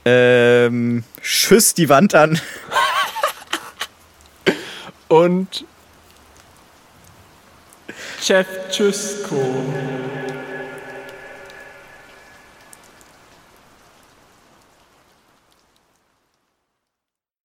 Ähm, schüss die Wand an. Und Szewczusku.